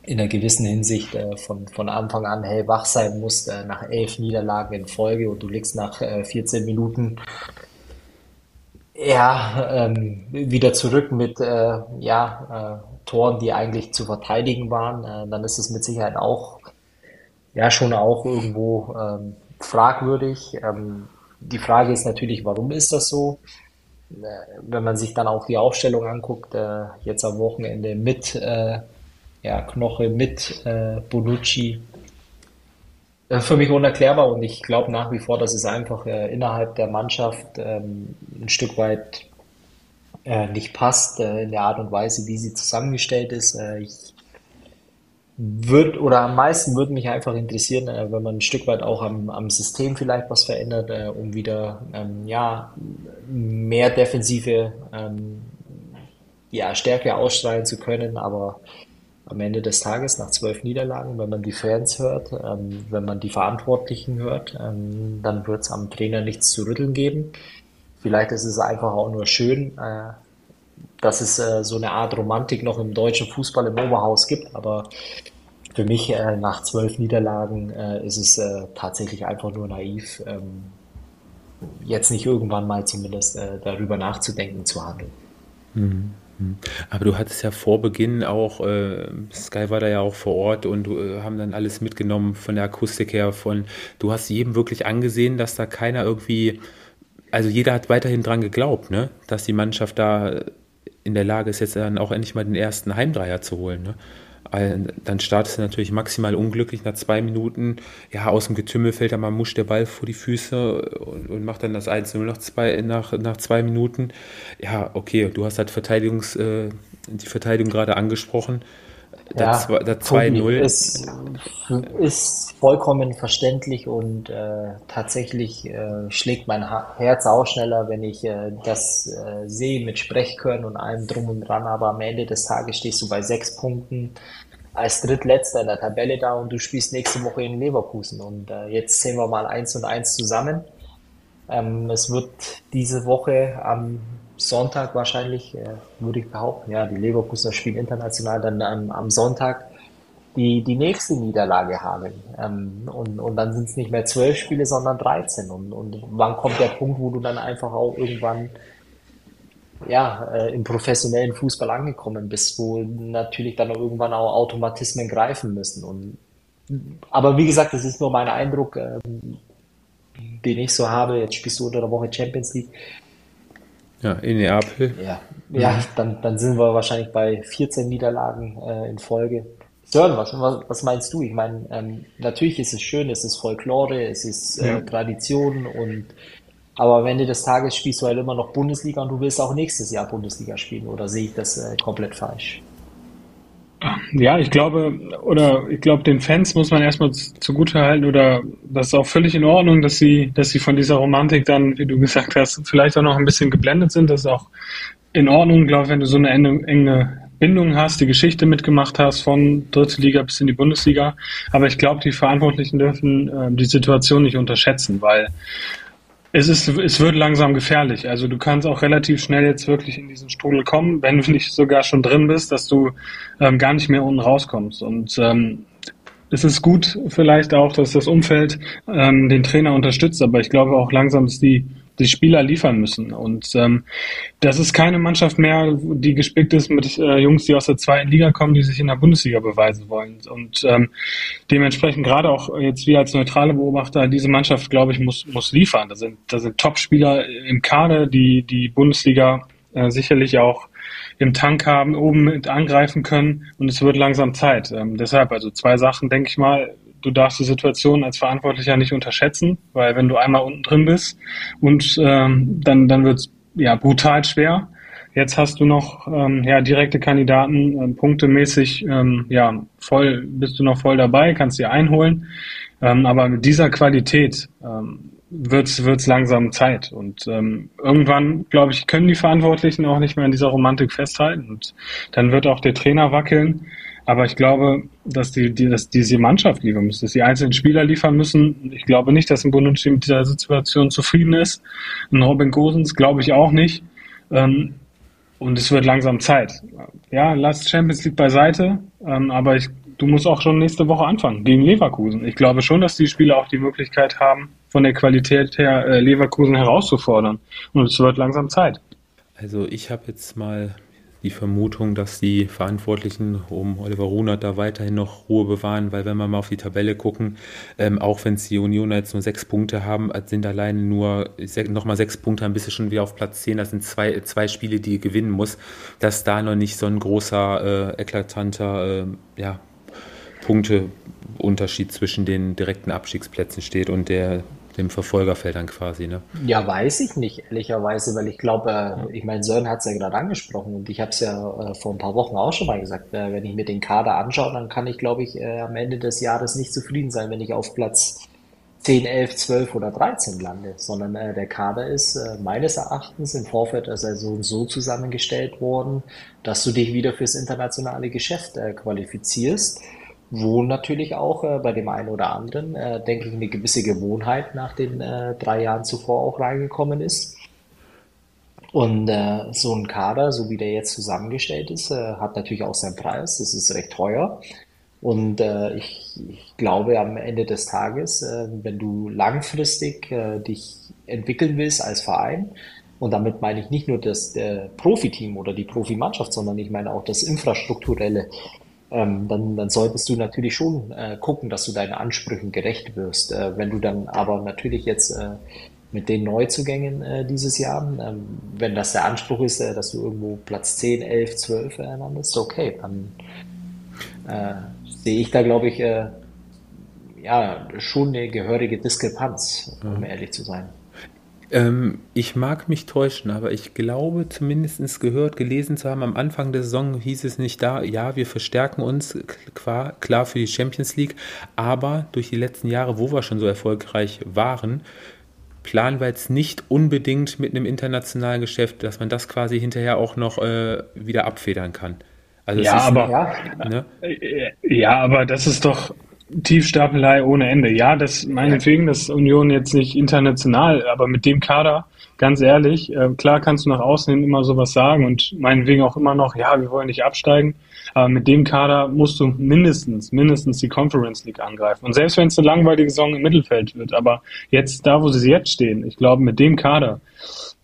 in einer gewissen Hinsicht äh, von, von Anfang an hellwach sein musst, äh, nach elf Niederlagen in Folge und du liegst nach äh, 14 Minuten ja, ähm, wieder zurück mit äh, ja, äh, Toren, die eigentlich zu verteidigen waren, äh, dann ist es mit Sicherheit auch ja schon auch irgendwo ähm, fragwürdig. Ähm, die Frage ist natürlich, warum ist das so? Äh, wenn man sich dann auch die Aufstellung anguckt, äh, jetzt am Wochenende mit äh, ja, Knoche, mit äh, Bonucci, äh, für mich unerklärbar und ich glaube nach wie vor, dass es einfach äh, innerhalb der Mannschaft ähm, ein Stück weit äh, nicht passt äh, in der Art und Weise, wie sie zusammengestellt ist. Äh, ich wird oder am meisten würde mich einfach interessieren, äh, wenn man ein Stück weit auch am, am System vielleicht was verändert, äh, um wieder ähm, ja mehr defensive ähm, ja, Stärke ausstrahlen zu können. Aber am Ende des Tages, nach zwölf Niederlagen, wenn man die Fans hört, ähm, wenn man die Verantwortlichen hört, ähm, dann wird es am Trainer nichts zu rütteln geben. Vielleicht ist es einfach auch nur schön, äh, dass es äh, so eine Art Romantik noch im deutschen Fußball im Oberhaus gibt, aber für mich äh, nach zwölf Niederlagen äh, ist es äh, tatsächlich einfach nur naiv, ähm, jetzt nicht irgendwann mal zumindest äh, darüber nachzudenken, zu handeln. Mhm. mhm. Aber du hattest ja vor Beginn auch, äh, Sky war da ja auch vor Ort und äh, haben dann alles mitgenommen von der Akustik her, von, du hast jedem wirklich angesehen, dass da keiner irgendwie, also jeder hat weiterhin dran geglaubt, ne, dass die Mannschaft da in der Lage ist, jetzt dann auch endlich mal den ersten Heimdreier zu holen. Ne? Dann startest du natürlich maximal unglücklich nach zwei Minuten. Ja, aus dem Getümmel fällt dann mal Musch der Ball vor die Füße und, und macht dann das 1-0 nach zwei, nach, nach zwei Minuten. Ja, okay, du hast halt Verteidigungs, äh, die Verteidigung gerade angesprochen. Ja, 2-0 ist, ist vollkommen verständlich und äh, tatsächlich äh, schlägt mein Herz auch schneller, wenn ich äh, das äh, sehe mit Sprechkörn und allem drum und dran. Aber am Ende des Tages stehst du bei sechs Punkten als Drittletzter in der Tabelle da und du spielst nächste Woche in Leverkusen. Und äh, jetzt sehen wir mal eins und eins zusammen. Ähm, es wird diese Woche am Sonntag wahrscheinlich, äh, würde ich behaupten, ja, die Leverkusener spielen international dann ähm, am Sonntag die, die nächste Niederlage haben. Ähm, und, und dann sind es nicht mehr zwölf Spiele, sondern 13. Und, und wann kommt der Punkt, wo du dann einfach auch irgendwann ja, äh, im professionellen Fußball angekommen bist, wo natürlich dann irgendwann auch Automatismen greifen müssen. Und, aber wie gesagt, das ist nur mein Eindruck, äh, den ich so habe. Jetzt spielst du unter der Woche Champions League. Ja, in Neapel. Ja, ja mhm. dann, dann sind wir wahrscheinlich bei 14 Niederlagen äh, in Folge. Sören, was, was meinst du? Ich meine, ähm, natürlich ist es schön, es ist Folklore, es ist äh, ja. Tradition und aber am Ende des Tages spielst du halt immer noch Bundesliga und du willst auch nächstes Jahr Bundesliga spielen, oder sehe ich das äh, komplett falsch? Ja, ich glaube, oder ich glaube, den Fans muss man erstmal zugutehalten oder das ist auch völlig in Ordnung, dass sie, dass sie von dieser Romantik dann, wie du gesagt hast, vielleicht auch noch ein bisschen geblendet sind. Das ist auch in Ordnung, glaube ich, wenn du so eine enge, Bindung hast, die Geschichte mitgemacht hast von dritte Liga bis in die Bundesliga. Aber ich glaube, die Verantwortlichen dürfen äh, die Situation nicht unterschätzen, weil es ist, es wird langsam gefährlich. Also du kannst auch relativ schnell jetzt wirklich in diesen Strudel kommen, wenn du nicht sogar schon drin bist, dass du ähm, gar nicht mehr unten rauskommst. Und ähm, es ist gut vielleicht auch, dass das Umfeld ähm, den Trainer unterstützt, aber ich glaube auch langsam ist die die Spieler liefern müssen. Und ähm, das ist keine Mannschaft mehr, die gespickt ist mit äh, Jungs, die aus der zweiten Liga kommen, die sich in der Bundesliga beweisen wollen. Und ähm, dementsprechend gerade auch jetzt wir als neutrale Beobachter, diese Mannschaft, glaube ich, muss, muss liefern. Da sind, da sind Top-Spieler im Kader, die die Bundesliga äh, sicherlich auch im Tank haben, oben mit angreifen können und es wird langsam Zeit. Ähm, deshalb, also zwei Sachen, denke ich mal, du darfst die Situation als Verantwortlicher nicht unterschätzen, weil wenn du einmal unten drin bist und ähm, dann, dann wird's ja brutal schwer. Jetzt hast du noch ähm, ja, direkte Kandidaten, ähm, punktemäßig, ähm, ja, voll, bist du noch voll dabei, kannst sie einholen. Ähm, aber mit dieser Qualität ähm, wird's wird's langsam Zeit. Und ähm, irgendwann, glaube ich, können die Verantwortlichen auch nicht mehr an dieser Romantik festhalten. Und dann wird auch der Trainer wackeln. Aber ich glaube, dass, die, die, dass diese Mannschaft liefern muss, dass die einzelnen Spieler liefern müssen. Ich glaube nicht, dass ein Bonucci mit dieser Situation zufrieden ist. Ein Robin Gosens glaube ich auch nicht. Ähm, und es wird langsam Zeit. Ja, lass Champions League beiseite, ähm, aber ich, du musst auch schon nächste Woche anfangen gegen Leverkusen. Ich glaube schon, dass die Spieler auch die Möglichkeit haben, von der Qualität her äh, Leverkusen herauszufordern. Und es wird langsam Zeit. Also ich habe jetzt mal die Vermutung, dass die Verantwortlichen um Oliver Runert da weiterhin noch Ruhe bewahren, weil wenn wir mal auf die Tabelle gucken, ähm, auch wenn es die Unioner jetzt nur sechs Punkte haben, sind alleine nur nochmal sechs Punkte, bist du schon wieder auf Platz zehn. Das sind zwei, zwei Spiele, die gewinnen muss, dass da noch nicht so ein großer, äh, eklatanter äh, ja, Punkteunterschied zwischen den direkten Abstiegsplätzen steht und der dem Verfolgerfeld dann quasi, ne? Ja, weiß ich nicht, ehrlicherweise, weil ich glaube, äh, ich meine, Sören hat es ja gerade angesprochen und ich habe es ja äh, vor ein paar Wochen auch schon mal gesagt, äh, wenn ich mir den Kader anschaue, dann kann ich, glaube ich, äh, am Ende des Jahres nicht zufrieden sein, wenn ich auf Platz 10, 11, 12 oder 13 lande, sondern äh, der Kader ist äh, meines Erachtens im Vorfeld der Saison so zusammengestellt worden, dass du dich wieder fürs internationale Geschäft qualifizierst wo natürlich auch äh, bei dem einen oder anderen, äh, denke ich, eine gewisse Gewohnheit nach den äh, drei Jahren zuvor auch reingekommen ist. Und äh, so ein Kader, so wie der jetzt zusammengestellt ist, äh, hat natürlich auch seinen Preis. Das ist recht teuer. Und äh, ich, ich glaube, am Ende des Tages, wenn du langfristig dich entwickeln willst als Verein, und damit meine ich nicht nur das Profiteam oder die Profimannschaft, sondern ich meine auch das Infrastrukturelle, ähm, dann, dann solltest du natürlich schon äh, gucken, dass du deinen Ansprüchen gerecht wirst. Äh, wenn du dann aber natürlich jetzt äh, mit den Neuzugängen äh, dieses Jahr, ähm, wenn das der Anspruch ist, äh, dass du irgendwo Platz 10, 11, 12 äh, landest, okay, dann äh, sehe ich da, glaube ich, äh, ja, schon eine gehörige Diskrepanz, um mhm. ehrlich zu sein. Ähm, ich mag mich täuschen, aber ich glaube zumindest gehört, gelesen zu haben, am Anfang der Saison hieß es nicht da, ja, wir verstärken uns klar, klar für die Champions League, aber durch die letzten Jahre, wo wir schon so erfolgreich waren, planen wir jetzt nicht unbedingt mit einem internationalen Geschäft, dass man das quasi hinterher auch noch äh, wieder abfedern kann. Also ja, aber, ne? ja, aber das ist doch Tiefstapelei ohne Ende. Ja, das meinetwegen, dass Union jetzt nicht international, aber mit dem Kader, ganz ehrlich, äh, klar kannst du nach außen hin immer sowas sagen und meinetwegen auch immer noch, ja, wir wollen nicht absteigen, aber mit dem Kader musst du mindestens, mindestens die Conference League angreifen. Und selbst wenn es eine langweilige Saison im Mittelfeld wird, aber jetzt da, wo sie jetzt stehen, ich glaube, mit dem Kader,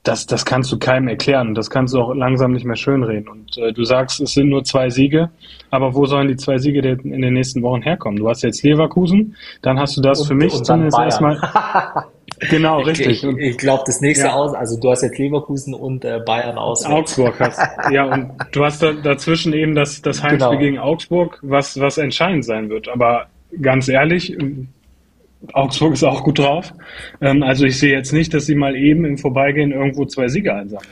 das, das kannst du keinem erklären. Das kannst du auch langsam nicht mehr schönreden. Und äh, du sagst, es sind nur zwei Siege, aber wo sollen die zwei Siege denn in den nächsten Wochen herkommen? Du hast jetzt Leverkusen, dann hast du das und, für mich zumindest erstmal. genau, richtig. Ich, ich, ich glaube, das nächste ja. aus, also du hast jetzt Leverkusen und äh, Bayern aus. Augsburg hast. ja, und du hast da, dazwischen eben das, das Heimspiel genau. gegen Augsburg, was, was entscheidend sein wird. Aber ganz ehrlich, Augsburg ist auch gut drauf. Ähm, also ich sehe jetzt nicht, dass sie mal eben im Vorbeigehen irgendwo zwei Siege einsammeln.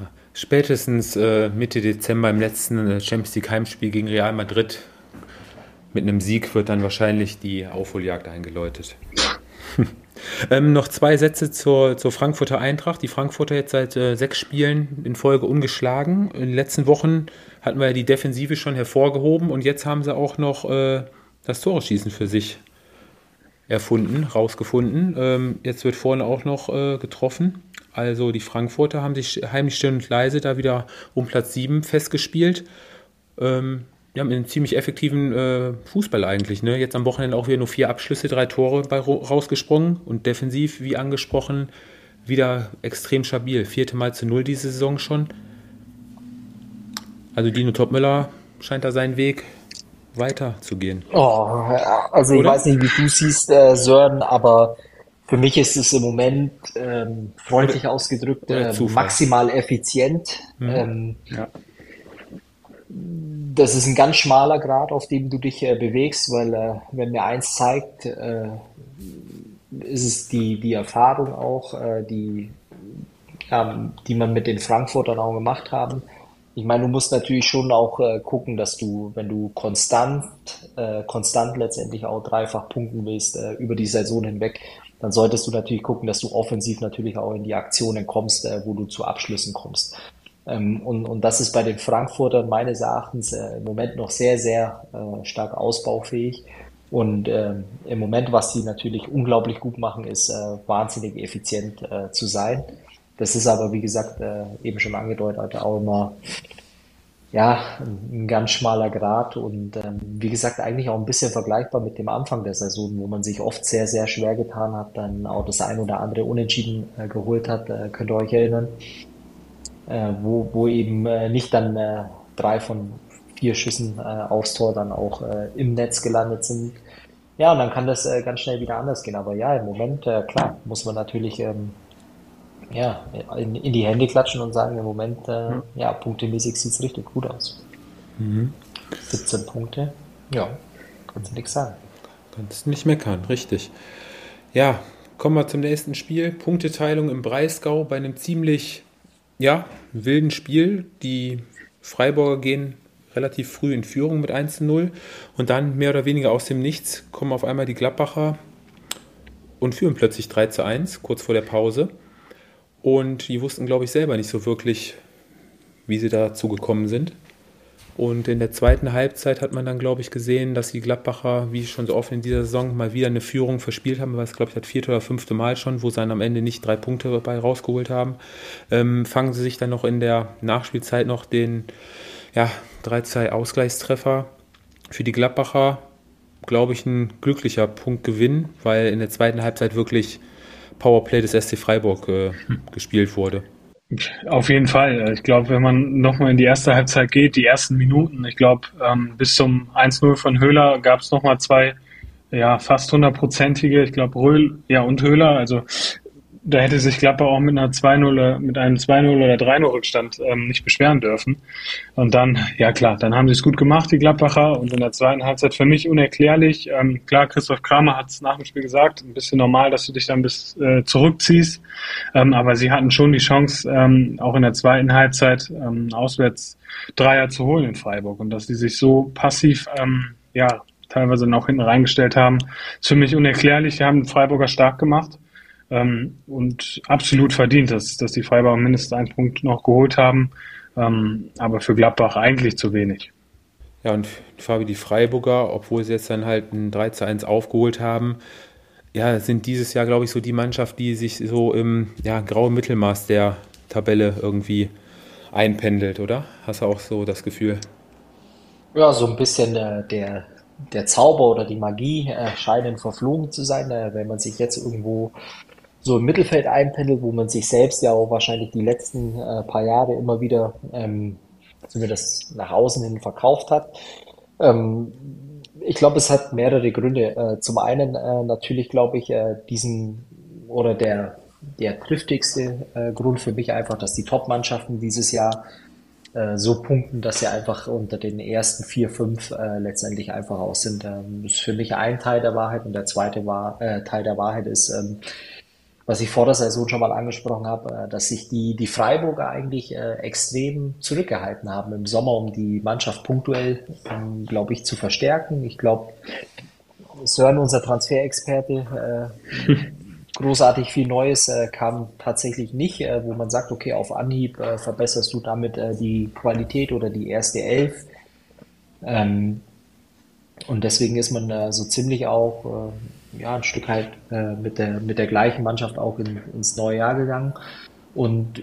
Ja, spätestens äh, Mitte Dezember im letzten äh, Champions League Heimspiel gegen Real Madrid mit einem Sieg wird dann wahrscheinlich die Aufholjagd eingeläutet. ähm, noch zwei Sätze zur, zur Frankfurter Eintracht. Die Frankfurter jetzt seit äh, sechs Spielen in Folge ungeschlagen. In den letzten Wochen hatten wir ja die Defensive schon hervorgehoben und jetzt haben sie auch noch äh, das Tore-Schießen für sich erfunden, rausgefunden. Ähm, jetzt wird vorne auch noch äh, getroffen. Also die Frankfurter haben sich heimlich still und leise da wieder um Platz 7 festgespielt. Ähm, ja, mit einem ziemlich effektiven äh, Fußball eigentlich. Ne? Jetzt am Wochenende auch wieder nur vier Abschlüsse, drei Tore bei, rausgesprungen und defensiv, wie angesprochen, wieder extrem stabil. Vierte Mal zu null diese Saison schon. Also Dino Topmüller scheint da seinen Weg weiterzugehen. Oh, also Oder? ich weiß nicht, wie du siehst, äh, Sören, aber für mich ist es im Moment ähm, freundlich ausgedrückt äh, maximal effizient. Mhm. Ähm, ja. Das ist ein ganz schmaler Grad, auf dem du dich äh, bewegst, weil äh, wenn mir eins zeigt, äh, ist es die, die Erfahrung auch, äh, die, die man mit den Frankfurtern auch gemacht haben ich meine, du musst natürlich schon auch äh, gucken, dass du, wenn du konstant, äh, konstant letztendlich auch dreifach punkten willst äh, über die Saison hinweg, dann solltest du natürlich gucken, dass du offensiv natürlich auch in die Aktionen kommst, äh, wo du zu Abschlüssen kommst. Ähm, und, und das ist bei den Frankfurtern meines Erachtens äh, im Moment noch sehr, sehr äh, stark ausbaufähig. Und äh, im Moment, was sie natürlich unglaublich gut machen, ist wahnsinnig effizient zu sein. Das ist aber, wie gesagt, äh, eben schon angedeutet, auch immer ja, ein ganz schmaler Grad und ähm, wie gesagt, eigentlich auch ein bisschen vergleichbar mit dem Anfang der Saison, wo man sich oft sehr, sehr schwer getan hat, dann auch das ein oder andere Unentschieden äh, geholt hat, äh, könnt ihr euch erinnern, äh, wo, wo eben äh, nicht dann äh, drei von vier Schüssen äh, aufs Tor dann auch äh, im Netz gelandet sind. Ja, und dann kann das äh, ganz schnell wieder anders gehen. Aber ja, im Moment, äh, klar, muss man natürlich ähm, ja, in, in, die Hände klatschen und sagen, im Moment, äh, mhm. ja, punktemäßig sieht es richtig gut aus. Mhm. 17 Punkte, ja, kannst du nichts sagen. Kannst nicht meckern, richtig. Ja, kommen wir zum nächsten Spiel. Punkteteilung im Breisgau bei einem ziemlich, ja, wilden Spiel. Die Freiburger gehen relativ früh in Führung mit 1 zu 0 und dann mehr oder weniger aus dem Nichts kommen auf einmal die Gladbacher und führen plötzlich 3 zu 1, kurz vor der Pause. Und die wussten, glaube ich, selber nicht so wirklich, wie sie dazu gekommen sind. Und in der zweiten Halbzeit hat man dann, glaube ich, gesehen, dass die Gladbacher, wie schon so oft in dieser Saison, mal wieder eine Führung verspielt haben, weil es, glaube ich, das vierte oder fünfte Mal schon, wo sie dann am Ende nicht drei Punkte dabei rausgeholt haben. Ähm, fangen sie sich dann noch in der Nachspielzeit noch den ja, 3-2-Ausgleichstreffer für die Gladbacher, glaube ich, ein glücklicher Punktgewinn, weil in der zweiten Halbzeit wirklich Powerplay des SC Freiburg äh, gespielt wurde. Auf jeden Fall. Ich glaube, wenn man nochmal in die erste Halbzeit geht, die ersten Minuten, ich glaube, ähm, bis zum 1-0 von Höhler gab es nochmal zwei, ja, fast hundertprozentige, ich glaube, Röhl, ja, und Höhler, also da hätte sich Gladbach auch mit einer 2-0, mit einem 2-0 oder 3-0 Rückstand ähm, nicht beschweren dürfen. Und dann, ja klar, dann haben sie es gut gemacht, die Gladbacher. Und in der zweiten Halbzeit für mich unerklärlich. Ähm, klar, Christoph Kramer hat es nach dem Spiel gesagt, ein bisschen normal, dass du dich dann bis äh, zurückziehst. Ähm, aber sie hatten schon die Chance, ähm, auch in der zweiten Halbzeit ähm, auswärts Dreier zu holen in Freiburg. Und dass die sich so passiv, ähm, ja, teilweise noch hinten reingestellt haben, ist für mich unerklärlich. Die haben Freiburger stark gemacht ähm, und absolut verdient, dass, dass die Freiburger mindestens einen Punkt noch geholt haben, ähm, aber für Gladbach eigentlich zu wenig. Ja, und Fabi, die Freiburger, obwohl sie jetzt dann halt ein 3 zu 1 aufgeholt haben, ja, sind dieses Jahr, glaube ich, so die Mannschaft, die sich so im ja, grauen Mittelmaß der Tabelle irgendwie einpendelt, oder? Hast du auch so das Gefühl? Ja, so ein bisschen äh, der, der Zauber oder die Magie äh, scheinen verflogen zu sein, äh, wenn man sich jetzt irgendwo so im Mittelfeld einpendelt, wo man sich selbst ja auch wahrscheinlich die letzten äh, paar Jahre immer wieder ähm, zumindest nach außen hin verkauft hat. Ähm, ich glaube, es hat mehrere Gründe. Äh, zum einen äh, natürlich glaube ich äh, diesen oder der der triftigste äh, Grund für mich einfach, dass die Top-Mannschaften dieses Jahr äh, so punkten, dass sie einfach unter den ersten vier, fünf äh, letztendlich einfach aus sind. Ähm, das ist für mich ein Teil der Wahrheit und der zweite war, äh, Teil der Wahrheit ist, ähm, was ich vor der Saison schon mal angesprochen habe, äh, dass sich die, die Freiburger eigentlich äh, extrem zurückgehalten haben im Sommer, um die Mannschaft punktuell, ähm, glaube ich, zu verstärken. Ich glaube, Sören, unser Transferexperte, äh, großartig viel Neues kam tatsächlich nicht, wo man sagt, okay, auf Anhieb verbesserst du damit die Qualität oder die erste Elf. Ähm, und deswegen ist man so ziemlich auch ja, ein Stück halt äh, mit, der, mit der gleichen Mannschaft auch in, ins neue Jahr gegangen. Und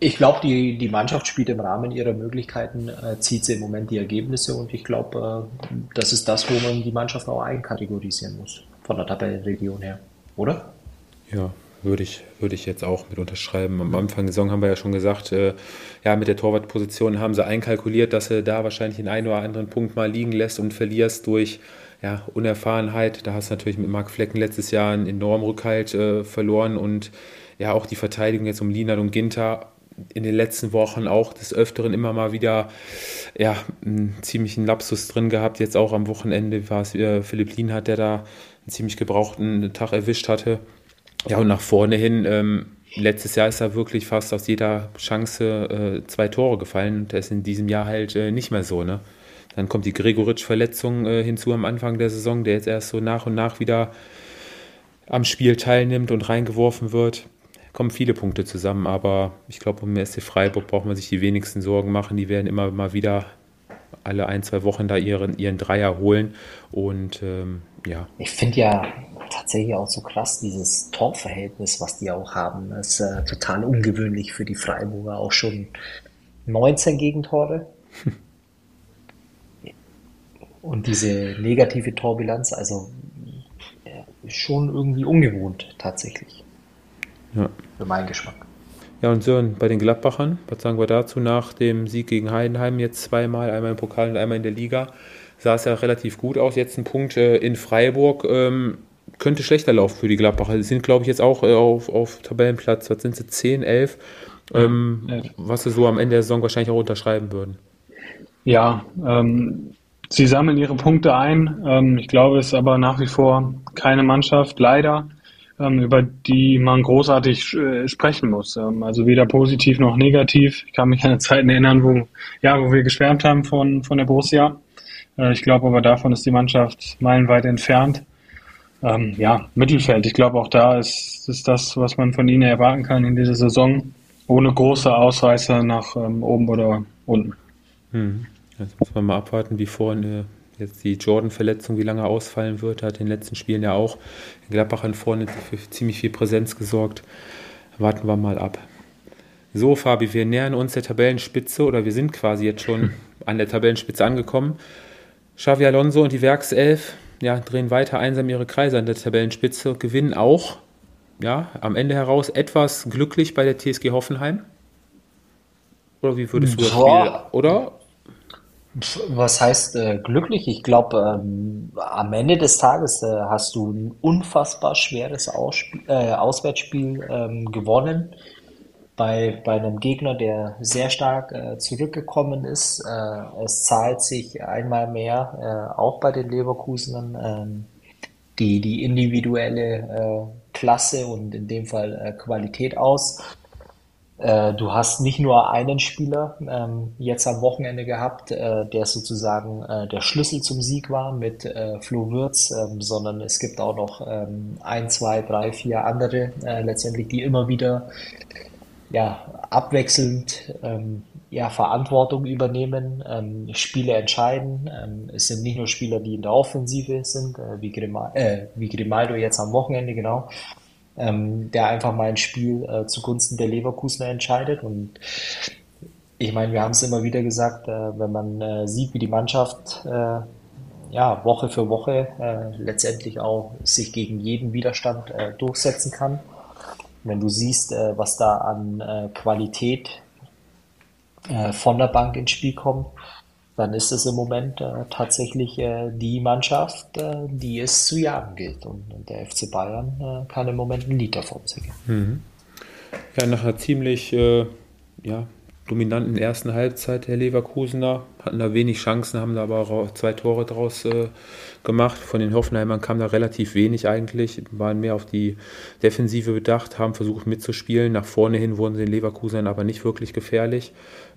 ich glaube, die, die Mannschaft spielt im Rahmen ihrer Möglichkeiten, äh, zieht sie im Moment die Ergebnisse und ich glaube, äh, das ist das, wo man die Mannschaft auch einkategorisieren muss, von der Tabellenregion her, oder? Ja, würde ich, würde ich jetzt auch mit unterschreiben. Am Anfang der Saison haben wir ja schon gesagt, äh, ja, mit der Torwartposition haben sie einkalkuliert, dass sie da wahrscheinlich den einen oder anderen Punkt mal liegen lässt und verlierst durch ja, Unerfahrenheit. Da hast du natürlich mit Marc Flecken letztes Jahr einen enormen Rückhalt äh, verloren und ja, auch die Verteidigung jetzt um Linat und Ginter in den letzten Wochen auch des Öfteren immer mal wieder ja, einen ziemlichen Lapsus drin gehabt. Jetzt auch am Wochenende war es äh, Philipp Lienhardt, der da einen ziemlich gebrauchten Tag erwischt hatte. Ja, und nach vorne hin, ähm, letztes Jahr ist da wirklich fast aus jeder Chance äh, zwei Tore gefallen. Das ist in diesem Jahr halt äh, nicht mehr so, ne? Dann kommt die Gregoritsch-Verletzung äh, hinzu am Anfang der Saison, der jetzt erst so nach und nach wieder am Spiel teilnimmt und reingeworfen wird. Kommen viele Punkte zusammen, aber ich glaube, um SC Freiburg braucht man sich die wenigsten Sorgen machen. Die werden immer mal wieder alle ein, zwei Wochen da ihren, ihren Dreier holen. Und ähm, ja. Ich finde ja tatsächlich auch so krass, dieses Torverhältnis, was die auch haben. Das ist äh, total ungewöhnlich für die Freiburger. Auch schon 19 Gegentore. Und diese negative Torbilanz, also ist schon irgendwie ungewohnt tatsächlich. Ja. Für meinen Geschmack. Ja, und Sören, bei den Gladbachern, was sagen wir dazu nach dem Sieg gegen Heidenheim jetzt zweimal, einmal im Pokal und einmal in der Liga? Sah es ja relativ gut aus. Jetzt ein Punkt äh, in Freiburg. Ähm, könnte schlechter laufen für die Gladbacher. Sie sind, glaube ich, jetzt auch äh, auf, auf Tabellenplatz, was sind sie, 10, 11, ähm, ja. was sie so am Ende der Saison wahrscheinlich auch unterschreiben würden. Ja, ähm, sie sammeln ihre Punkte ein. Ähm, ich glaube, es ist aber nach wie vor keine Mannschaft, leider, ähm, über die man großartig äh, sprechen muss. Ähm, also weder positiv noch negativ. Ich kann mich an Zeiten erinnern, wo, ja, wo wir geschwärmt haben von, von der Borussia. Äh, ich glaube aber davon ist die Mannschaft meilenweit entfernt. Ja, Mittelfeld. Ich glaube auch da ist, ist das, was man von ihnen erwarten kann in dieser Saison. Ohne große Ausreißer nach oben oder unten. Hm. Jetzt muss man mal abwarten, wie vorne jetzt die Jordan-Verletzung, wie lange ausfallen wird. Hat in den letzten Spielen ja auch in Gladbach an vorne für ziemlich viel Präsenz gesorgt. Warten wir mal ab. So, Fabi, wir nähern uns der Tabellenspitze oder wir sind quasi jetzt schon an der Tabellenspitze angekommen. Xavi Alonso und die Werkself ja, drehen weiter einsam ihre Kreise an der Tabellenspitze, gewinnen auch ja, am Ende heraus etwas glücklich bei der TSG Hoffenheim. Oder wie würdest du das Spiel, oder? Was heißt äh, glücklich? Ich glaube, ähm, am Ende des Tages äh, hast du ein unfassbar schweres Ausspiel, äh, Auswärtsspiel ähm, gewonnen bei, bei einem Gegner, der sehr stark äh, zurückgekommen ist. Äh, es zahlt sich einmal mehr, äh, auch bei den Leverkusenern, ähm, die, die individuelle Klasse und in dem Fall Qualität aus. Äh, du hast nicht nur einen Spieler ähm, jetzt am Wochenende gehabt, äh, der sozusagen äh, der Schlüssel zum Sieg war mit äh, Flo Würz, ähm, sondern es gibt auch noch ähm, ein, zwei, drei, vier andere äh, letztendlich, die immer wieder ja, abwechselnd ähm, ja, Verantwortung übernehmen, ähm, Spiele entscheiden. Ähm, es sind nicht nur Spieler, die in der Offensive sind, äh, wie, Grimal, äh, wie Grimaldo jetzt am Wochenende, genau, ähm, der einfach mal ein Spiel äh, zugunsten der Leverkusener entscheidet. Und ich meine, wir haben es immer wieder gesagt, äh, wenn man äh, sieht, wie die Mannschaft äh, ja, Woche für Woche äh, letztendlich auch sich gegen jeden Widerstand äh, durchsetzen kann. Wenn du siehst, was da an Qualität von der Bank ins Spiel kommt, dann ist es im Moment äh, tatsächlich äh, die Mannschaft, äh, die es zu jagen gilt. Und, und der FC Bayern äh, kann im Moment ein Lied davon singen. Mhm. Ja, nach einer ziemlich äh, ja, dominanten ersten Halbzeit der Leverkusener. Hatten da wenig Chancen, haben da aber auch zwei Tore draus äh, gemacht. Von den Hoffenheimern kam da relativ wenig eigentlich, waren mehr auf die Defensive bedacht, haben versucht mitzuspielen. Nach vorne hin wurden sie den Leverkusenern aber nicht wirklich gefährlich.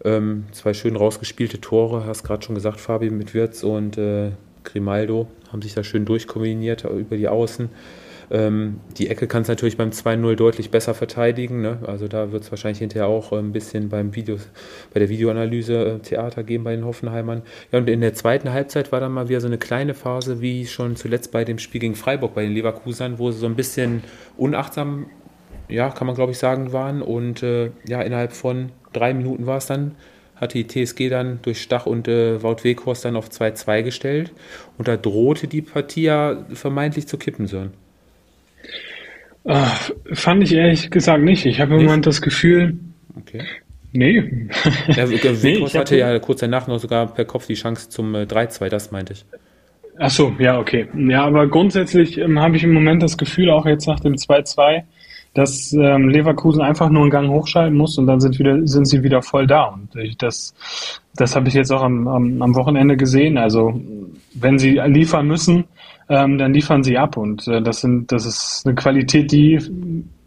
Ähm, zwei schön rausgespielte Tore, hast gerade schon gesagt, Fabi mit Wirtz und äh, Grimaldo haben sich da schön durchkombiniert über die Außen. Ähm, die Ecke kann es natürlich beim 2-0 deutlich besser verteidigen. Ne? Also da wird es wahrscheinlich hinterher auch äh, ein bisschen beim Video, bei der Videoanalyse äh, Theater geben bei den Hoffenheimern. Ja, und in der zweiten Halbzeit war dann mal wieder so eine kleine Phase, wie schon zuletzt bei dem Spiel gegen Freiburg bei den Leverkusern, wo sie so ein bisschen unachtsam, ja, kann man glaube ich sagen, waren. Und äh, ja, innerhalb von drei Minuten war es dann, hat die TSG dann durch Stach und äh, Wout Weghorst dann auf 2-2 gestellt. Und da drohte die Partie ja vermeintlich zu kippen, Sören. Ach, fand ich ehrlich gesagt nicht. Ich habe im Moment das Gefühl. Okay. Nee. Ja, nee, hatte ja kurz danach noch sogar per Kopf die Chance zum 3-2, äh, das meinte ich. Ach so, ja, okay. Ja, aber grundsätzlich ähm, habe ich im Moment das Gefühl, auch jetzt nach dem 2-2, dass ähm, Leverkusen einfach nur einen Gang hochschalten muss und dann sind wieder sind sie wieder voll da und ich, das das habe ich jetzt auch am, am, am Wochenende gesehen. Also wenn sie liefern müssen, ähm, dann liefern sie ab. Und äh, das sind, das ist eine Qualität, die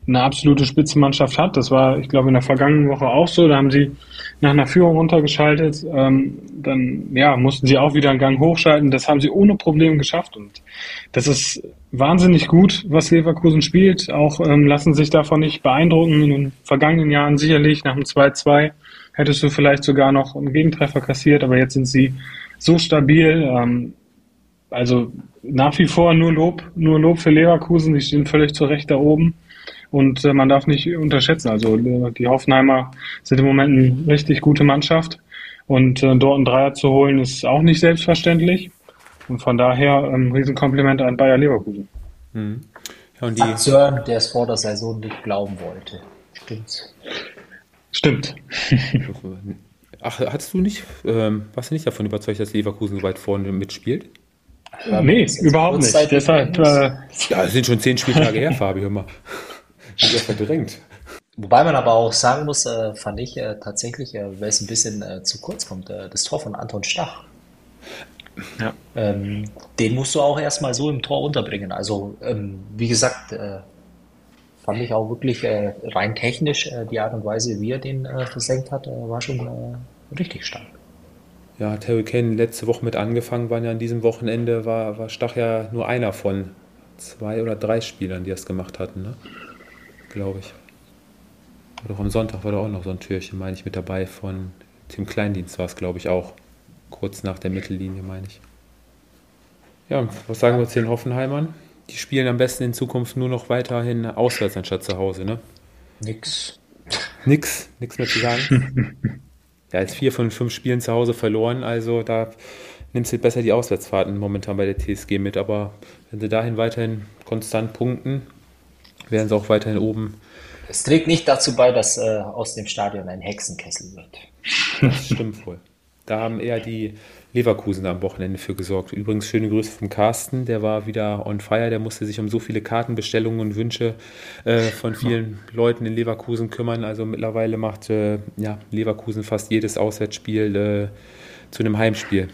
eine absolute Spitzenmannschaft hat. Das war, ich glaube, in der vergangenen Woche auch so. Da haben sie nach einer Führung runtergeschaltet. Ähm, dann ja, mussten sie auch wieder einen Gang hochschalten. Das haben sie ohne Probleme geschafft. Und das ist wahnsinnig gut, was Leverkusen spielt. Auch ähm, lassen sich davon nicht beeindrucken. In den vergangenen Jahren sicherlich nach dem 2-2 hättest du vielleicht sogar noch einen Gegentreffer kassiert, aber jetzt sind sie so stabil. Ähm, also nach wie vor nur Lob, nur Lob für Leverkusen. Die stehen völlig zu Recht da oben. Und äh, man darf nicht unterschätzen. Also äh, die Hoffenheimer sind im Moment eine richtig gute Mannschaft. Und äh, dort einen Dreier zu holen, ist auch nicht selbstverständlich. Und von daher ein ähm, Riesenkompliment an Bayer Leverkusen. Mhm. Ja, und die Akteur, der es vor der Saison nicht glauben wollte. Stimmt's? Stimmt. Ach, hattest du nicht, ähm, warst du nicht davon überzeugt, dass Leverkusen so weit vorne mitspielt? Ähm, nee, überhaupt nicht. Deshalb, äh, ja, es sind schon zehn Spieltage her, Fabi, hör mal. Ich bin verdrängt. Wobei man aber auch sagen muss, äh, fand ich äh, tatsächlich, äh, weil es ein bisschen äh, zu kurz kommt, äh, das Tor von Anton Stach. Ja. Ähm, den musst du auch erstmal so im Tor unterbringen. Also, ähm, wie gesagt, äh, fand ich auch wirklich rein technisch die Art und Weise, wie er den versenkt hat, war schon richtig stark ja, hat Harry Kane letzte Woche mit angefangen, waren ja an diesem Wochenende, war, war Stach ja nur einer von zwei oder drei Spielern, die das gemacht hatten, ne? glaube ich. Oder auch am Sonntag war da auch noch so ein Türchen, meine ich, mit dabei von Tim Kleindienst war es, glaube ich, auch. Kurz nach der Mittellinie, meine ich. Ja, was sagen wir zu den Hoffenheimern? Die spielen am besten in Zukunft nur noch weiterhin auswärts anstatt zu Hause, ne? Nix. Nix, nix mehr zu sagen. ja, jetzt vier von fünf Spielen zu Hause verloren, also da nimmst du besser die Auswärtsfahrten momentan bei der TSG mit, aber wenn sie dahin weiterhin konstant punkten, werden sie auch weiterhin oben. Es trägt nicht dazu bei, dass äh, aus dem Stadion ein Hexenkessel wird. Das stimmt wohl. Da haben eher die Leverkusen am Wochenende für gesorgt. Übrigens schöne Grüße vom Carsten, der war wieder on fire, der musste sich um so viele Kartenbestellungen und Wünsche äh, von vielen Leuten in Leverkusen kümmern. Also mittlerweile macht äh, ja, Leverkusen fast jedes Auswärtsspiel äh, zu einem Heimspiel,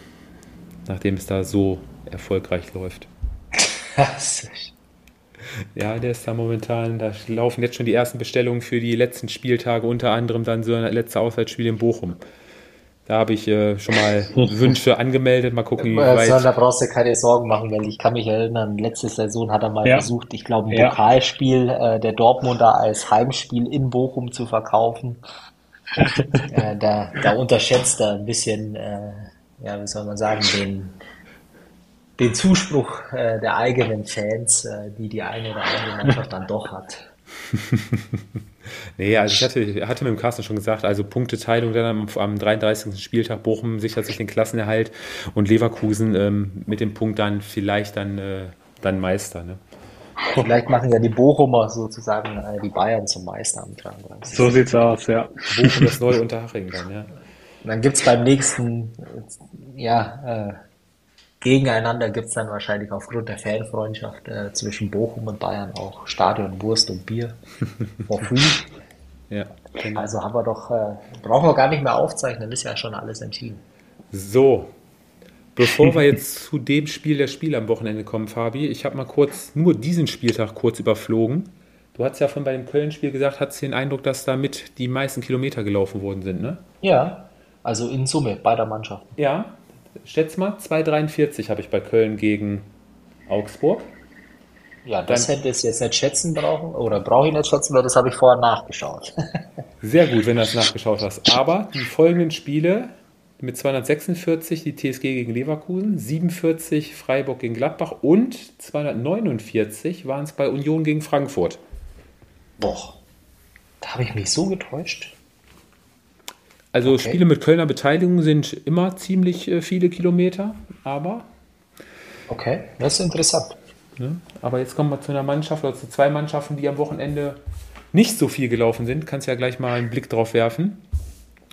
nachdem es da so erfolgreich läuft. Ja, der ist da momentan, da laufen jetzt schon die ersten Bestellungen für die letzten Spieltage, unter anderem dann so ein letztes Auswärtsspiel in Bochum. Da habe ich äh, schon mal Wünsche angemeldet. Mal gucken, wie weit. da brauchst du keine Sorgen machen, weil ich kann mich erinnern, letzte Saison hat er mal Ja. versucht, ich glaube, ein Ja. Pokalspiel äh, der Dortmunder als Heimspiel in Bochum zu verkaufen. äh, da, da unterschätzt er ein bisschen, äh, ja, wie soll man sagen, den, den Zuspruch äh, der eigenen Fans, äh, die die eine oder andere Mannschaft dann doch hat. Nee, also ich hatte, hatte mit dem Carsten schon gesagt, also Punkteteilung dann am, am 33. Spieltag. Bochum sichert sich den Klassenerhalt und Leverkusen ähm, mit dem Punkt dann vielleicht dann, äh, dann Meister. Ne? Vielleicht machen ja die Bochumer sozusagen äh, die Bayern zum Meister am 33. So sieht's aus, ja. Bochum das neue Unterhaching dann, ja. Und dann gibt's beim nächsten, äh, ja, äh, Gegeneinander gibt's dann wahrscheinlich aufgrund der Fanfreundschaft äh, zwischen Bochum und Bayern auch Stadion, Wurst und Bier for free. ja genau. Also haben wir doch, äh, brauchen wir gar nicht mehr aufzeichnen, ist ja schon alles entschieden. So, bevor wir jetzt zu dem Spiel der Spiele am Wochenende kommen, Fabi, ich habe mal kurz nur diesen Spieltag kurz überflogen. Du hast ja von bei dem Köln-Spiel gesagt, hast den Eindruck, dass damit die meisten Kilometer gelaufen worden sind, ne? Ja, also in Summe beider Mannschaften. Ja, schätz mal, 2,43 habe ich bei Köln gegen Augsburg. Ja, das Dann- hätte es jetzt nicht schätzen brauchen, oder brauche ich nicht schätzen, weil das habe ich vorher nachgeschaut. Sehr gut, wenn du das nachgeschaut hast. Aber die folgenden Spiele mit 246 die TSG gegen Leverkusen, 47 Freiburg gegen Gladbach und 249 waren es bei Union gegen Frankfurt. Boah, da habe ich mich so getäuscht. Also Okay. Spiele mit Kölner Beteiligung sind immer ziemlich äh, viele Kilometer, aber, Okay, das ist interessant. ne, aber jetzt kommen wir zu einer Mannschaft oder zu zwei Mannschaften, die am Wochenende nicht so viel gelaufen sind. Kannst ja gleich mal einen Blick drauf werfen.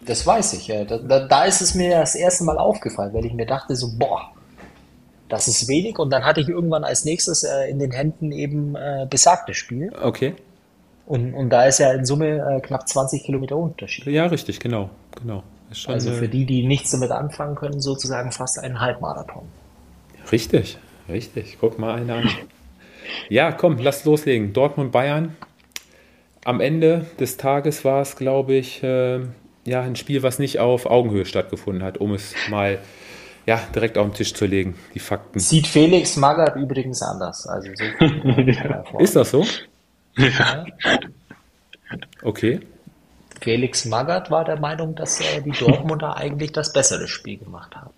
Das weiß ich. ja. Da, da, da ist es mir das erste Mal aufgefallen, weil ich mir dachte so, boah, das ist wenig. Und dann hatte ich irgendwann als nächstes äh, in den Händen eben äh, besagtes Spiel. Okay. Und, und da ist ja in Summe äh, knapp 20 Kilometer Unterschied. Ja, richtig, genau. genau. Also für die, die nichts damit anfangen können, sozusagen fast ein Halbmarathon. Richtig, richtig. Guck mal eine an. Ja, komm, lass loslegen. Dortmund, Bayern. Am Ende des Tages war es, glaube ich, äh, ja, ein Spiel, was nicht auf Augenhöhe stattgefunden hat, um es mal ja, direkt auf den Tisch zu legen, die Fakten. Sieht Felix Magath übrigens anders. Also so. Ist das so? Okay. Felix Magath war der Meinung, dass äh, die Dortmunder eigentlich das bessere Spiel gemacht haben.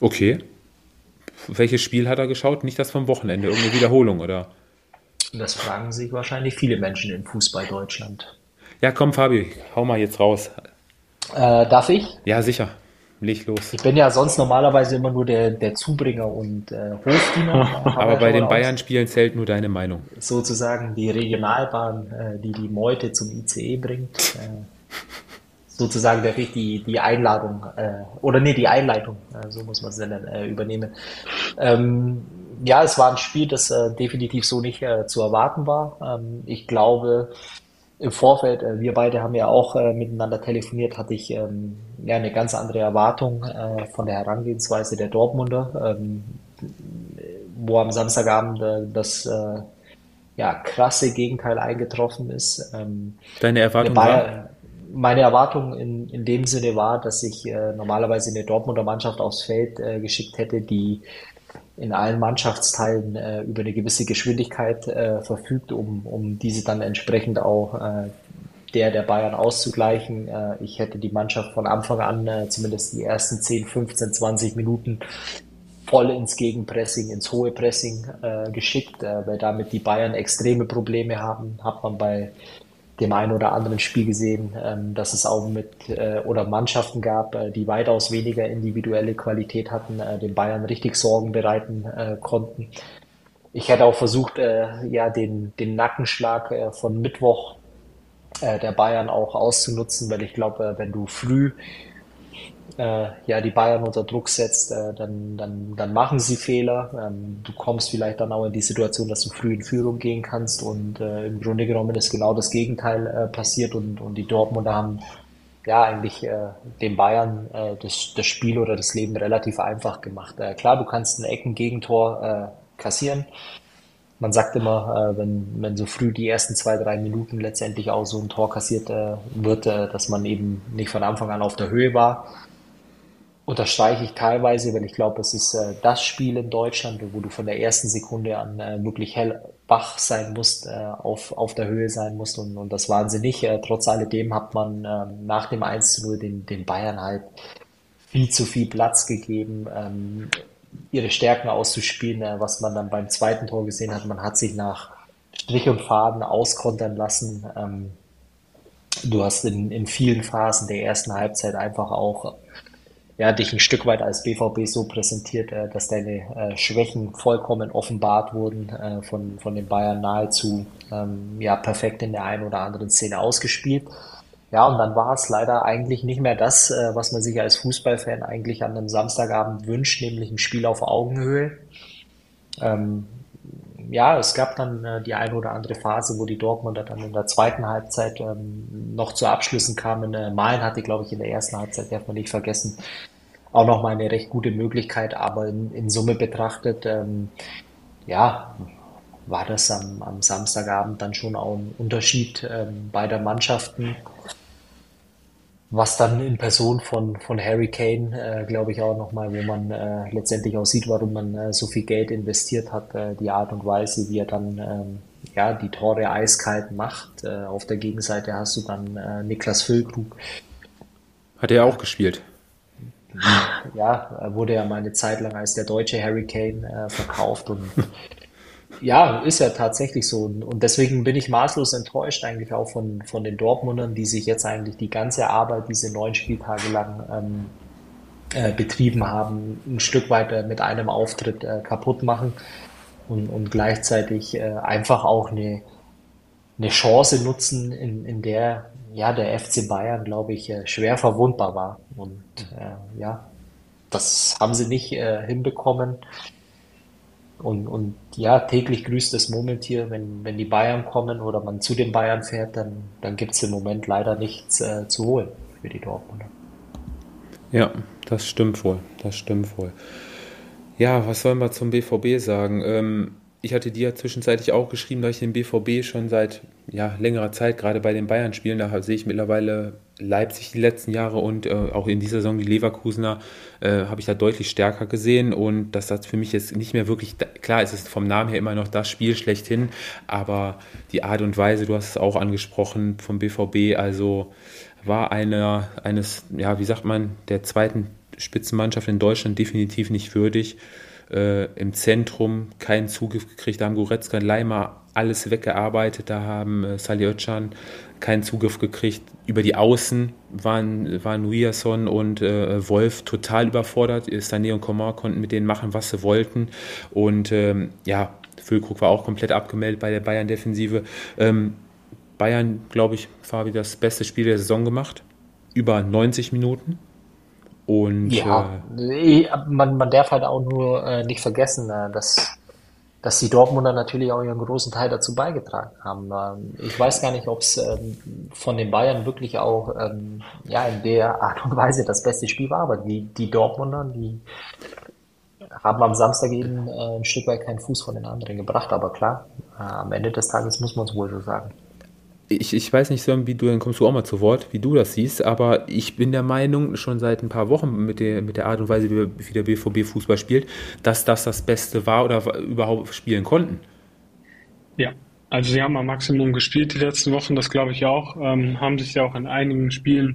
Okay. Welches Spiel hat er geschaut? Nicht das vom Wochenende, irgendeine Wiederholung, oder? Das fragen sich wahrscheinlich viele Menschen in Fußball Deutschland. Ja, komm, Fabi, hau mal jetzt raus. Äh, darf ich? Ja, sicher. Leg los. Ich bin ja sonst normalerweise immer nur der, der Zubringer und äh, Hofdiener. Aber bei den Bayern-Spielen zählt nur deine Meinung. Sozusagen die Regionalbahn, äh, die die Meute zum ICE bringt. Äh, sozusagen darf ich die, die Einladung, äh, oder nee, die Einleitung, äh, so muss man es nennen, äh, übernehmen. Ähm, ja, es war ein Spiel, das äh, definitiv so nicht äh, zu erwarten war. Ähm, ich glaube, im Vorfeld, äh, wir beide haben ja auch äh, miteinander telefoniert, hatte ich ähm, ja eine ganz andere Erwartung äh, von der Herangehensweise der Dortmunder, ähm, wo am Samstagabend äh, das äh, ja, krasse Gegenteil eingetroffen ist. Ähm, Deine Erwartung war? Meine Erwartung in, in dem Sinne war, dass ich äh, normalerweise eine Dortmunder Mannschaft aufs Feld äh, geschickt hätte, die in allen Mannschaftsteilen äh, über eine gewisse Geschwindigkeit verfügt, um, um diese dann entsprechend auch der der Bayern auszugleichen. Äh, ich hätte die Mannschaft von Anfang an, äh, zumindest die ersten 10, 15, 20 Minuten, voll ins Gegenpressing, ins hohe Pressing äh, geschickt, äh, weil damit die Bayern extreme Probleme haben, hat man bei dem einen oder anderen Spiel gesehen, ähm, dass es auch mit äh, oder Mannschaften gab, äh, die weitaus weniger individuelle Qualität hatten, äh, den Bayern richtig Sorgen bereiten äh, konnten. Ich hätte auch versucht, äh, ja, den, den Nackenschlag äh, von Mittwoch äh, der Bayern auch auszunutzen, weil ich glaube, äh, wenn du früh äh, ja, die Bayern unter Druck setzt, dann, dann, dann machen sie Fehler. Ähm, du kommst vielleicht dann auch in die Situation, dass du früh in Führung gehen kannst und im Grunde genommen ist genau das Gegenteil passiert und, und die Dortmunder haben ja eigentlich den Bayern das, das Spiel oder das Leben relativ einfach gemacht. Klar, du kannst ein Eckengegentor kassieren. Man sagt immer, äh, wenn, wenn so früh die ersten zwei, drei Minuten letztendlich auch so ein Tor kassiert äh, wird, äh, dass man eben nicht von Anfang an auf der Höhe war unterstreiche ich teilweise, weil ich glaube, es ist äh, das Spiel in Deutschland, wo du von der ersten Sekunde an äh, wirklich hellwach sein musst, äh, auf, auf der Höhe sein musst und, und das. Äh, trotz alledem hat man ähm, nach dem 1 zu 0 den, den Bayern halt viel zu viel Platz gegeben, ähm, ihre Stärken auszuspielen, äh, was man dann beim zweiten Tor gesehen hat. Man hat sich nach Strich und Faden auskontern lassen. Ähm, du hast in, in vielen Phasen der ersten Halbzeit einfach auch ja, dich ein Stück weit als BVB so präsentiert, äh, dass deine äh, Schwächen vollkommen offenbart wurden, von, von den Bayern nahezu ähm, ja, perfekt in der einen oder anderen Szene ausgespielt. Ja, und dann war es leider eigentlich nicht mehr das, äh, was man sich als Fußballfan eigentlich an einem Samstagabend wünscht, nämlich ein Spiel auf Augenhöhe. Ähm, ja, es gab dann äh, die eine oder andere Phase, wo die Dortmunder dann in der zweiten Halbzeit ähm, noch zu Abschlüssen kamen. Äh, Malen hatte, glaube ich, in der ersten Halbzeit, darf man nicht vergessen, auch noch mal eine recht gute Möglichkeit, aber in, in Summe betrachtet, ähm, ja, war das am, am Samstagabend dann schon auch ein Unterschied ähm, beider Mannschaften. Was dann in Person von, von Harry Kane, äh, glaube ich, auch nochmal, wo man äh, letztendlich auch sieht, warum man äh, so viel Geld investiert hat, äh, die Art und Weise, wie er dann ähm, ja, die Tore eiskalt macht. Äh, auf der Gegenseite hast du dann äh, Niklas Füllkrug. Hat er auch gespielt? ja, wurde ja mal eine Zeit lang als der deutsche Hurricane äh, verkauft und ja, ist ja tatsächlich so. Und deswegen bin ich maßlos enttäuscht eigentlich auch von, von den Dortmundern, die sich jetzt eigentlich die ganze Arbeit diese neun Spieltage lang ähm, äh, betrieben haben, ein Stück weit mit einem Auftritt äh, kaputt machen und, und gleichzeitig äh, einfach auch eine, eine Chance nutzen, in, in der ja, der FC Bayern, glaube ich, äh, schwer verwundbar war. Und äh, ja, das haben sie nicht äh, hinbekommen. Und, und ja, täglich grüßt das Murmeltier, wenn, wenn die Bayern kommen oder man zu den Bayern fährt, dann, dann gibt es im Moment leider nichts äh, zu holen für die Dortmunder. Ja, das stimmt wohl. Das stimmt wohl. Ja, was sollen wir zum BVB sagen? Ähm, ich hatte dir zwischenzeitlich auch geschrieben, dass ich den BVB schon seit ja, längerer Zeit, gerade bei den Bayern-Spielen, da sehe ich mittlerweile Leipzig die letzten Jahre und äh, auch in dieser Saison die Leverkusener, äh, habe ich da deutlich stärker gesehen und das für mich jetzt nicht mehr wirklich, klar ist es vom Namen her immer noch das Spiel schlechthin, aber die Art und Weise, du hast es auch angesprochen vom BVB, also war einer eines, ja, wie sagt man, der zweiten Spitzenmannschaft in Deutschland definitiv nicht würdig äh, im Zentrum keinen Zugriff gekriegt. Da haben Goretzka, Leimer alles weggearbeitet. Da haben äh, Salih Özcan keinen Zugriff gekriegt. Über die Außen waren, waren Nuiasson und äh, Wolf total überfordert. Sané und Coman konnten mit denen machen, was sie wollten. Und ähm, ja, Füllkrug war auch komplett abgemeldet bei der Bayern-Defensive. Ähm, Bayern, glaube ich, Fabi, das beste Spiel der Saison gemacht. Über 90 Minuten. Und, ja, äh, man, man darf halt auch nur äh, nicht vergessen, äh, dass, dass die Dortmunder natürlich auch ihren großen Teil dazu beigetragen haben. Ähm, ich weiß gar nicht, ob es ähm, von den Bayern wirklich auch ähm, ja, in der Art und Weise das beste Spiel war, aber die, die Dortmunder, die haben am Samstag eben äh, ein Stück weit keinen Fuß von den anderen gebracht, aber klar, äh, am Ende des Tages muss man es wohl so sagen ich, ich weiß nicht, Sören, wie du, dann kommst du auch mal zu Wort, wie du das siehst, aber ich bin der Meinung, schon seit ein paar Wochen mit der, mit der Art und Weise, wie, der BVB Fußball spielt, dass das das Beste war oder überhaupt spielen konnten. Ja, also sie haben am Maximum gespielt die letzten Wochen, das glaube ich auch, ähm, haben sich ja auch in einigen Spielen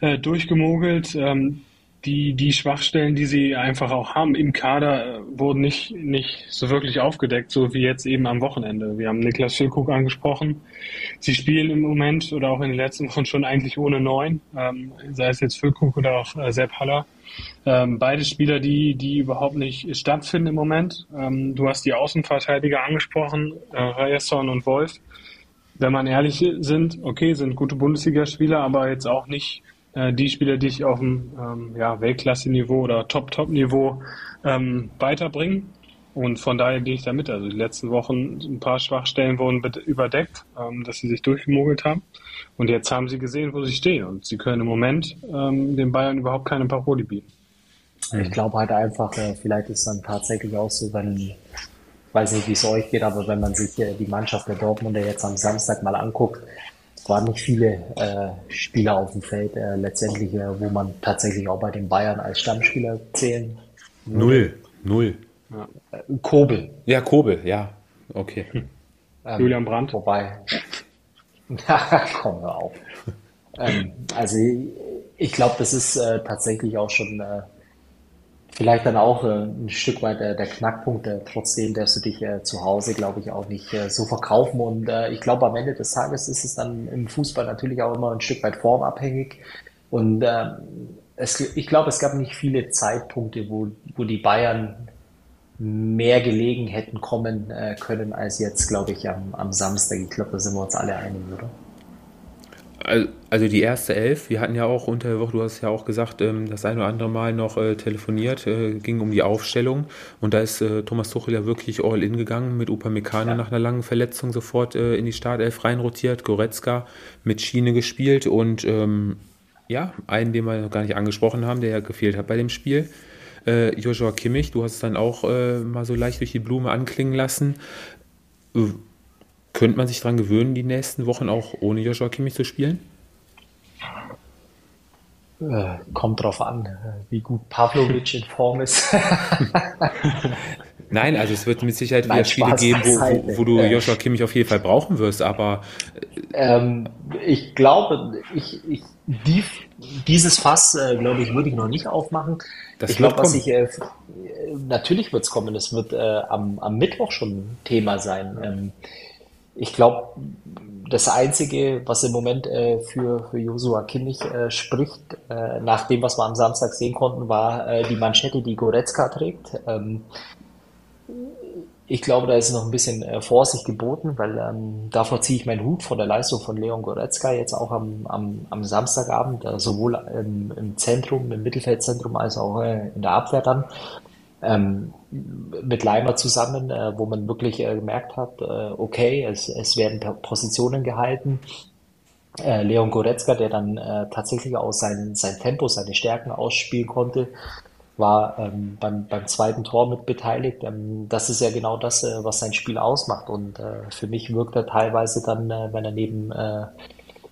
äh, durchgemogelt. Ähm, die, die Schwachstellen, die sie einfach auch haben im Kader, äh, wurden nicht, nicht so wirklich aufgedeckt, so wie jetzt eben am Wochenende. Wir haben Niklas Füllkrug angesprochen. Sie spielen im Moment oder auch in den letzten Wochen schon eigentlich ohne Neun, ähm, sei es jetzt Füllkrug oder auch äh, Sepp Haller. Ähm, beide Spieler, die, die überhaupt nicht stattfinden im Moment. Ähm, du hast die Außenverteidiger angesprochen, äh, Reyerson und Wolf. Wenn man ehrlich sind, okay, sind gute Bundesligaspieler, aber jetzt auch nicht äh, die Spieler, die ich auf dem ähm, ja, Weltklasse-Niveau oder Top-Top-Niveau ähm, weiterbringen. Und von daher gehe ich da mit. Also die letzten Wochen ein paar Schwachstellen wurden überdeckt, ähm, dass sie sich durchgemogelt haben. Und jetzt haben sie gesehen, wo sie stehen. Und sie können im Moment ähm, den Bayern überhaupt keine Paroli bieten. Ich glaube halt einfach, äh, vielleicht ist es dann tatsächlich auch so, wenn, weiß nicht, wie es euch geht, aber wenn man sich äh, die Mannschaft der Dortmunder jetzt am Samstag mal anguckt, es waren nicht viele äh, Spieler auf dem Feld, äh, letztendlich, äh, wo man tatsächlich auch bei den Bayern als Stammspieler zählen. Null, null. Ja. Äh, Kobel. Ja, Kobel, ja. Okay. Ähm, Julian Brandt. Wobei. komm wir auf. ähm, also ich glaube, das ist äh, tatsächlich auch schon äh, vielleicht dann auch äh, ein Stück weit der Knackpunkt. Äh, trotzdem darfst du dich äh, zu Hause, glaube ich, auch nicht so verkaufen. Und ich glaube, am Ende des Tages ist es dann im Fußball natürlich auch immer ein Stück weit formabhängig. Und äh, es, ich glaube, es gab nicht viele Zeitpunkte, wo, wo die Bayern mehr gelegen hätten kommen können als jetzt, glaube ich, am, am Samstag. Ich glaube, da sind wir uns alle einig, oder? Also die erste Elf, wir hatten ja auch unter der Woche, du hast ja auch gesagt, ähm, das ein oder andere Mal noch äh, telefoniert, äh, ging um die Aufstellung und da ist äh, Thomas Tuchel ja wirklich all in gegangen mit Upamecano ja. nach einer langen Verletzung sofort in die Startelf reinrotiert, Goretzka mit Schiene gespielt und ähm, ja, einen, den wir noch gar nicht angesprochen haben, der ja gefehlt hat bei dem Spiel, Joshua Kimmich, du hast es dann auch mal so leicht durch die Blume anklingen lassen. Äh, könnte man sich daran gewöhnen, die nächsten Wochen auch ohne Joshua Kimmich zu spielen? Äh, kommt drauf an, äh, wie gut Pavlovic in Form ist. Nein, also es wird mit Sicherheit wieder Spiele geben, wo, wo, wo, du Joshua Kimmich auf jeden Fall brauchen wirst, aber ähm, ich glaube, ich, ich, die, dieses Fass, äh, glaube ich, würde ich noch nicht aufmachen. Das ich glaube, was ich, äh, natürlich wird es kommen, es wird äh, am, am Mittwoch schon Thema sein. Ähm, ich glaube, das Einzige, was im Moment äh, für, für Josua Kimmich äh, spricht, äh, nach dem, was wir am Samstag sehen konnten, war äh, die Manschette, die Goretzka trägt. Ähm, ich glaube, da ist noch ein bisschen äh, Vorsicht geboten, weil ähm, davor ziehe ich meinen Hut vor der Leistung von Leon Goretzka jetzt auch am, am, am Samstagabend, äh, sowohl im, im Zentrum, im Mittelfeldzentrum als auch in der Abwehr dann. Ähm, mit Leimer zusammen, äh, wo man wirklich äh, gemerkt hat, äh, okay, es, es werden Positionen gehalten. Äh, Leon Goretzka, der dann äh, tatsächlich auch sein, sein Tempo, seine Stärken ausspielen konnte, war ähm, beim, beim zweiten Tor mit beteiligt. Ähm, das ist ja genau das, äh, was sein Spiel ausmacht. Und äh, für mich wirkt er teilweise dann, äh, wenn er neben äh,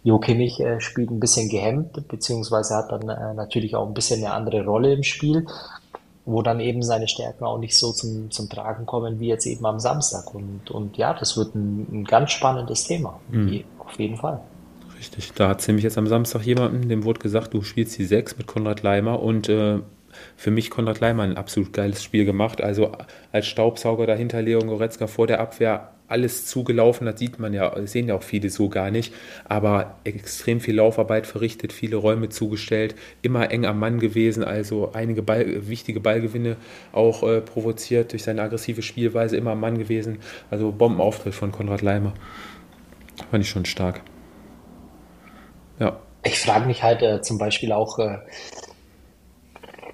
Jo Kimmich äh, spielt, ein bisschen gehemmt, beziehungsweise hat dann äh, natürlich auch ein bisschen eine andere Rolle im Spiel, wo dann eben seine Stärken auch nicht so zum, zum Tragen kommen wie jetzt eben am Samstag. Und, und ja, das wird ein, ein ganz spannendes Thema, mhm. auf jeden Fall. Richtig, da hat nämlich jetzt am Samstag jemanden, dem wurde gesagt, du spielst die 6 mit Konrad Leimer und äh, für mich Konrad Leimann ein absolut geiles Spiel gemacht. Also als Staubsauger dahinter Leon Goretzka vor der Abwehr alles zugelaufen, das sieht man ja, sehen ja auch viele so gar nicht, aber extrem viel Laufarbeit verrichtet, viele Räume zugestellt, immer eng am Mann gewesen, also einige Ball, wichtige Ballgewinne auch äh, provoziert durch seine aggressive Spielweise, immer am Mann gewesen. Also Bombenauftritt von Konrad Leimer. Fand ich schon stark. Ja. Ich frage mich halt äh, zum Beispiel auch, äh,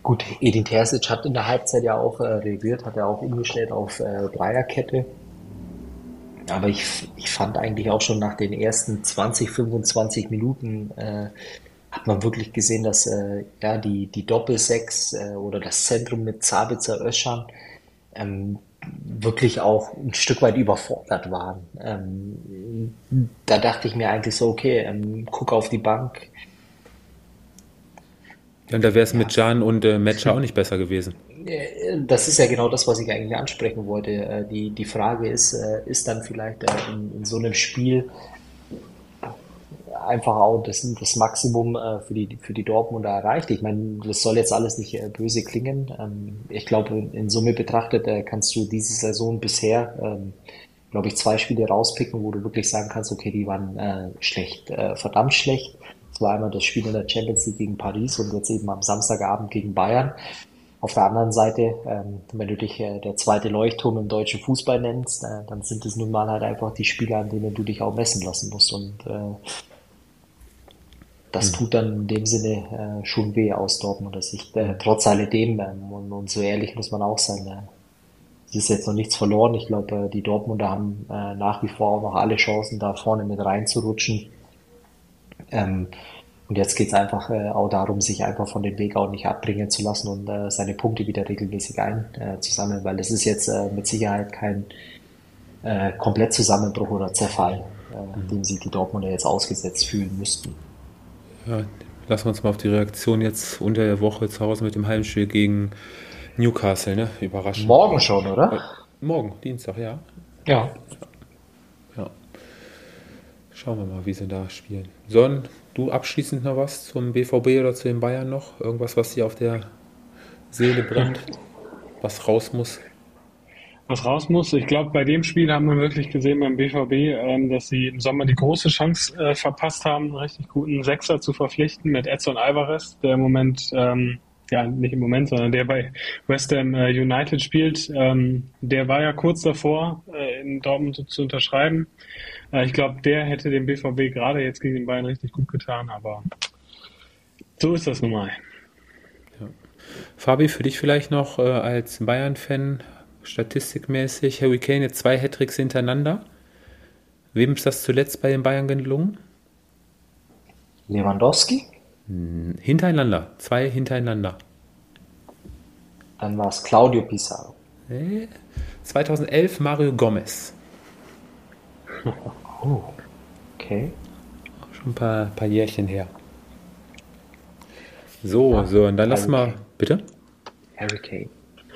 Gut, Edin Terzic hat in der Halbzeit ja auch äh, reagiert, hat ja auch umgestellt auf äh, Dreierkette. Aber ich, ich fand eigentlich auch schon nach den ersten 20, 25 Minuten äh, hat man wirklich gesehen, dass äh, ja, die, die Doppelsechs äh, oder das Zentrum mit Zabitzer Öschern ähm, wirklich auch ein Stück weit überfordert waren. Ähm, da dachte ich mir eigentlich so, okay, ähm, guck auf die Bank, und da wäre es ja. mit Jan und äh, Metscher auch nicht besser gewesen. Äh, das ist ja genau das, was ich eigentlich ansprechen wollte. Äh, die, die Frage ist, äh, ist dann vielleicht in, in so einem Spiel einfach auch das, das Maximum für die, für die Dortmunder erreicht. Ich meine, das soll jetzt alles nicht böse klingen. Ähm, ich glaube, in Summe betrachtet kannst du diese Saison bisher, ähm, glaube ich, zwei Spiele rauspicken, wo du wirklich sagen kannst, okay, die waren schlecht, verdammt schlecht. Es war einmal das Spiel in der Champions League gegen Paris und jetzt eben am Samstagabend gegen Bayern. Auf der anderen Seite, ähm, wenn du dich äh, der zweite Leuchtturm im deutschen Fußball nennst, äh, dann sind es nun mal halt einfach die Spieler, an denen du dich auch messen lassen musst. Und äh, das mhm. tut dann in dem Sinne äh, schon weh aus Dortmunder Sicht. Äh, trotz alledem, ähm, und, und, so ehrlich muss man auch sein, äh, es ist jetzt noch nichts verloren. Ich glaube, äh, die Dortmunder haben äh, nach wie vor auch noch alle Chancen, da vorne mit reinzurutschen. Ähm, und jetzt geht es einfach äh, auch darum, sich einfach von dem Weg auch nicht abbringen zu lassen und äh, seine Punkte wieder regelmäßig einzusammeln, äh, weil es ist jetzt äh, mit Sicherheit kein äh, Komplettzusammenbruch oder Zerfall, äh, mhm. dem sie die Dortmunder jetzt ausgesetzt fühlen müssten. Ja, lassen wir uns mal auf die Reaktion jetzt unter der Woche zu Hause mit dem Heimspiel gegen Newcastle, ne? Überraschend. Morgen schon, oder? Morgen, Dienstag, ja. Ja. Ja. Schauen wir mal, wie sie da spielen. Sollen du abschließend noch was zum BVB oder zu den Bayern noch? Irgendwas, was dir auf der Seele brennt? was raus muss? was raus muss. Ich glaube, bei dem Spiel haben wir wirklich gesehen beim BVB, ähm, dass sie im Sommer die große Chance äh, verpasst haben, einen richtig guten Sechser zu verpflichten mit Edson Alvarez, der im Moment, ähm, ja, nicht im Moment, sondern der bei West Ham äh, United spielt. Ähm, der war ja kurz davor, äh, in Dortmund zu unterschreiben. Äh, ich glaube, der hätte dem BVB gerade jetzt gegen den Bayern richtig gut getan, aber so ist das nun mal. Ja. Fabi, für dich vielleicht noch äh, als Bayern-Fan, statistikmäßig. Harry Kane jetzt zwei Hattricks hintereinander. Wem ist das zuletzt bei den Bayern gelungen? Lewandowski? Hm, hintereinander. Zwei hintereinander. Dann war es Claudio Pizarro. 2011 Mario Gomez. Oh, okay. Schon ein paar, paar Jährchen her. So, ja, so, und dann lass mal. Bitte? Harry Kane.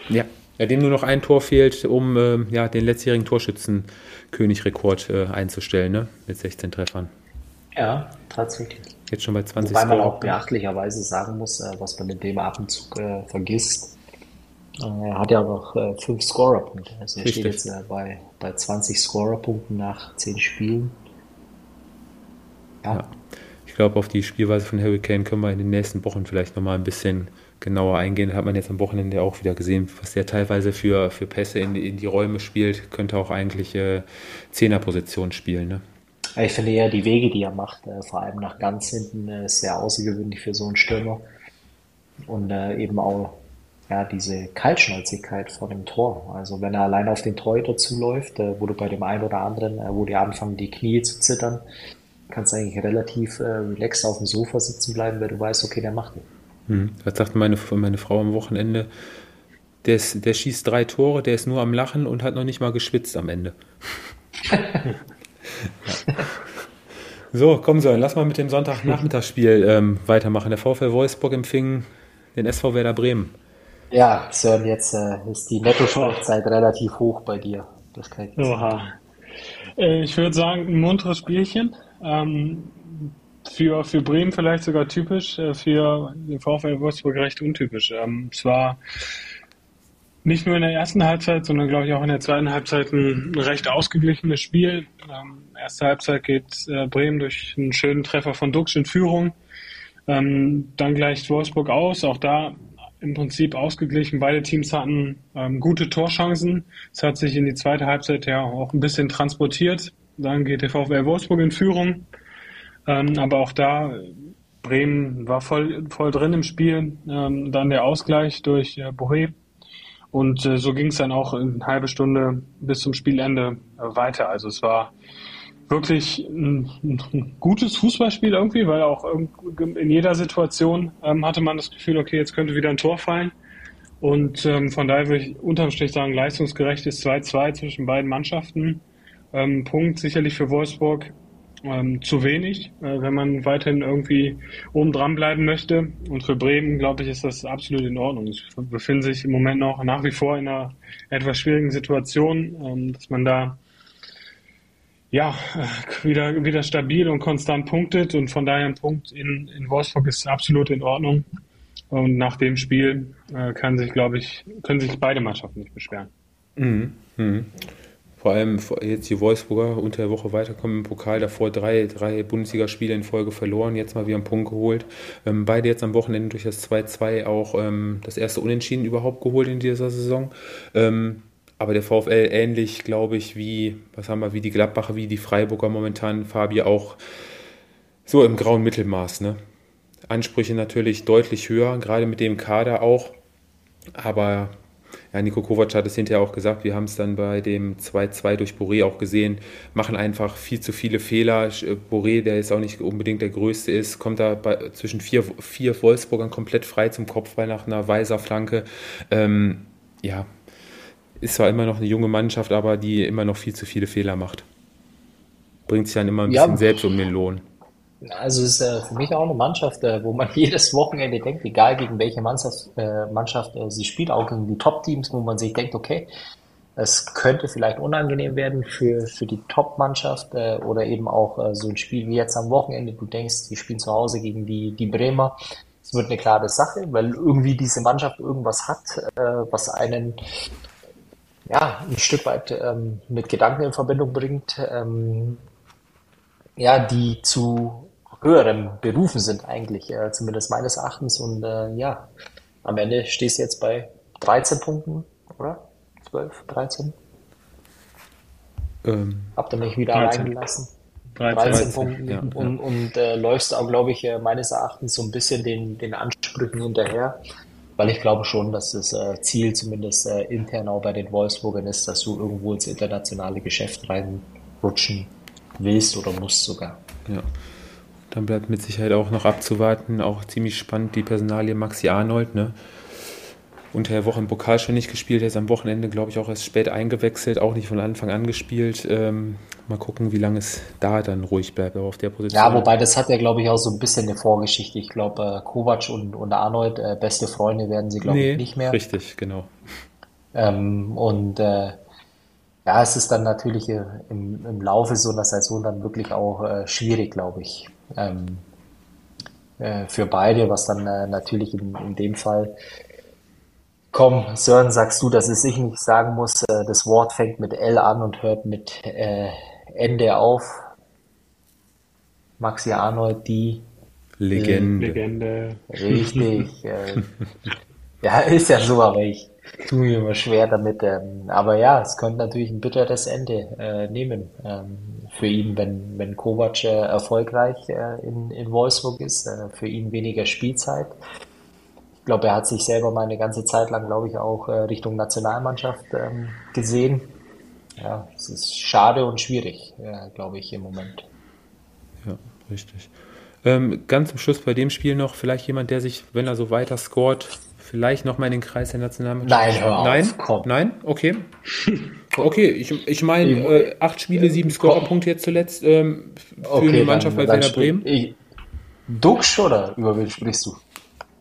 Ja, ja, dem nur noch ein Tor fehlt, um äh, ja, den letztjährigen Torschützenkönig-Rekord äh, einzustellen, ne? mit 16 Treffern. Ja, tatsächlich. Jetzt schon bei 20 Wobei man auch beachtlicherweise sagen muss, äh, was man in dem Atemzug äh, vergisst. Äh, er hat ja noch äh, fünf Scorer-Punkte. Also er Richtig. steht jetzt bei, bei 20 Scorer-Punkten nach 10 Spielen. Ja. ja. Ich glaube, auf die Spielweise von Harry Kane können wir in den nächsten Wochen vielleicht nochmal ein bisschen genauer eingehen. Hat man jetzt am Wochenende auch wieder gesehen, was der teilweise für, für Pässe in, in die Räume spielt, könnte auch eigentlich äh, Zehnerposition spielen. Ne? Ich finde ja die Wege, die er macht, äh, vor allem nach ganz hinten, äh, ist sehr außergewöhnlich für so einen Stürmer. Und äh, eben auch ja, diese Kaltschnäuzigkeit vor dem Tor. Also wenn er allein auf den Torhüter zuläuft, äh, wo du bei dem einen oder anderen, äh, wo die anfangen, die Knie zu zittern, kannst du eigentlich relativ äh, relaxed auf dem Sofa sitzen bleiben, weil du weißt, okay, der macht den. Hm. Was sagt meine, meine Frau am Wochenende? Der, ist, der schießt drei Tore, der ist nur am Lachen und hat noch nicht mal geschwitzt am Ende. ja. So, komm so, lass mal mit dem Sonntagnachmittagsspiel ähm, weitermachen. Der VfL Wolfsburg empfing den SV Werder Bremen. Ja, Sören, jetzt äh, ist die Netto-Spielzeit relativ hoch bei dir. Das kann ich Oha. Äh, ich würde sagen, ein munteres Spielchen. Ähm, für, für Bremen vielleicht sogar typisch, äh, für den VfL Wolfsburg recht untypisch. Ähm, es war nicht nur in der ersten Halbzeit, sondern glaube ich auch in der zweiten Halbzeit ein recht ausgeglichenes Spiel. Ähm, erste Halbzeit geht äh, Bremen durch einen schönen Treffer von Dux in Führung. Ähm, dann gleicht Wolfsburg aus. Auch da im Prinzip ausgeglichen. Beide Teams hatten ähm, gute Torchancen. Es hat sich in die zweite Halbzeit ja auch ein bisschen transportiert. Dann geht der VfL Wolfsburg in Führung. Ähm, aber auch da, Bremen war voll, voll drin im Spiel. Ähm, dann der Ausgleich durch äh, Bohe. Und äh, so ging es dann auch eine halbe Stunde bis zum Spielende äh, weiter. Also es war wirklich ein, ein, gutes Fußballspiel irgendwie, weil auch in jeder Situation ähm, hatte man das Gefühl, okay, jetzt könnte wieder ein Tor fallen. Und ähm, von daher würde ich unterm Strich sagen, leistungsgerechtes 2-2 zwischen beiden Mannschaften. Ähm, Punkt sicherlich für Wolfsburg ähm, zu wenig, äh, wenn man weiterhin irgendwie oben dran bleiben möchte. Und für Bremen, glaube ich, ist das absolut in Ordnung. Sie befinden sich im Moment noch nach wie vor in einer etwas schwierigen Situation, ähm, dass man da ja, wieder, wieder stabil und konstant punktet und von daher ein Punkt in, in Wolfsburg ist absolut in Ordnung. Und nach dem Spiel äh, kann sich, glaube ich, können sich beide Mannschaften nicht beschweren. Mhm. Mhm. Vor allem jetzt die Wolfsburger unter der Woche weiterkommen im Pokal, davor drei, drei Bundesligaspiele in Folge verloren, jetzt mal wieder einen Punkt geholt. Ähm, beide jetzt am Wochenende durch das 2-2 auch ähm, das erste Unentschieden überhaupt geholt in dieser Saison. Ähm, aber der VfL ähnlich, glaube ich, wie, was haben wir, wie die Gladbacher, wie die Freiburger momentan, Fabi auch so im grauen Mittelmaß, ne? Ansprüche natürlich deutlich höher, gerade mit dem Kader auch. Aber ja, Nico Kovac hat es hinterher auch gesagt, wir haben es dann bei dem 2-2 durch Boré auch gesehen, machen einfach viel zu viele Fehler. Äh, Boré, der jetzt auch nicht unbedingt der Größte ist, kommt da bei, zwischen vier, vier Wolfsburgern komplett frei zum Kopfball nach einer weiser Flanke. Ähm, ja, ist zwar immer noch eine junge Mannschaft, aber die immer noch viel zu viele Fehler macht. Bringt sich dann immer ein bisschen selbst um den Lohn. Also es ist äh, für mich auch eine Mannschaft, äh, wo man jedes Wochenende denkt, egal gegen welche Mannschaft, äh, Mannschaft sie spielt, auch gegen die Top-Teams, wo man sich denkt, okay, es könnte vielleicht unangenehm werden für, für die Top-Mannschaft oder eben auch so ein Spiel wie jetzt am Wochenende. Du denkst, die spielen zu Hause gegen die, die Bremer. Es wird eine klare Sache, weil irgendwie diese Mannschaft irgendwas hat, was einen ja, ein Stück weit ähm, mit Gedanken in Verbindung bringt, ähm, ja, die zu höheren Berufen sind eigentlich, äh, zumindest meines Erachtens. Und äh, ja, am Ende stehst du jetzt bei 13 Punkten, oder? 12, 13? Ähm, Habt ihr mich wieder 13. reingelassen? 13, 13 Punkten ja, und, ja. und äh, läufst auch, glaube ich, äh, meines Erachtens so ein bisschen den, den Ansprüchen hinterher, weil ich glaube schon, dass das äh, Ziel zumindest äh, intern auch bei den Wolfsburgern ist, dass du irgendwo ins internationale Geschäft reinrutschen willst oder musst sogar. Ja. Dann bleibt mit Sicherheit auch noch abzuwarten, auch ziemlich spannend die Personalie Maxi Arnold, ne? Unter der Woche im Pokal schon nicht gespielt, er ist am Wochenende, glaube ich, auch erst spät eingewechselt, auch nicht von Anfang an gespielt. Ähm, mal gucken, wie lange es da dann ruhig bleibt, aber auf der Position. Ja, wobei das hat ja, glaube ich, auch so ein bisschen eine Vorgeschichte. Ich glaube, äh, Kovac und, und Arnold, äh, beste Freunde werden sie, glaube nee, ich, nicht mehr. Richtig, genau. Ähm, und äh, ja, es ist dann natürlich äh, im, im Laufe so einer Saison dann wirklich auch äh, schwierig, glaube ich ähm, äh, für beide, was dann natürlich in, in dem Fall Komm, Sören, sagst du, dass es ich nicht sagen muss. Äh, das Wort fängt mit L an und hört mit äh, Ende auf. Maxi Arnold, die Legende. Legende. Richtig. Äh, ja, ist ja so, aber ich tue mir immer schwer damit. Ähm, aber ja, es könnte natürlich ein bitteres Ende äh, nehmen. Ähm, für ihn, wenn, wenn Kovac äh, erfolgreich äh, in, in Wolfsburg ist, äh, für ihn weniger Spielzeit. Ich glaube, er hat sich selber mal eine ganze Zeit lang, glaube ich, auch äh, Richtung Nationalmannschaft ähm, gesehen. Ja, es ist schade und schwierig, äh, glaube ich, im Moment. Ja, richtig. Ähm, ganz zum Schluss bei dem Spiel noch vielleicht jemand, der sich, wenn er so weiter scoret, vielleicht noch mal in den Kreis der Nationalmannschaft. Nein, hör auf. Nein, komm. Nein, okay. Okay, ich, ich meine, äh, acht Spiele, sieben Scorerpunkte jetzt zuletzt ähm, für okay, eine Mannschaft bei Werder Bremen. Duxch oder über wen sprichst du?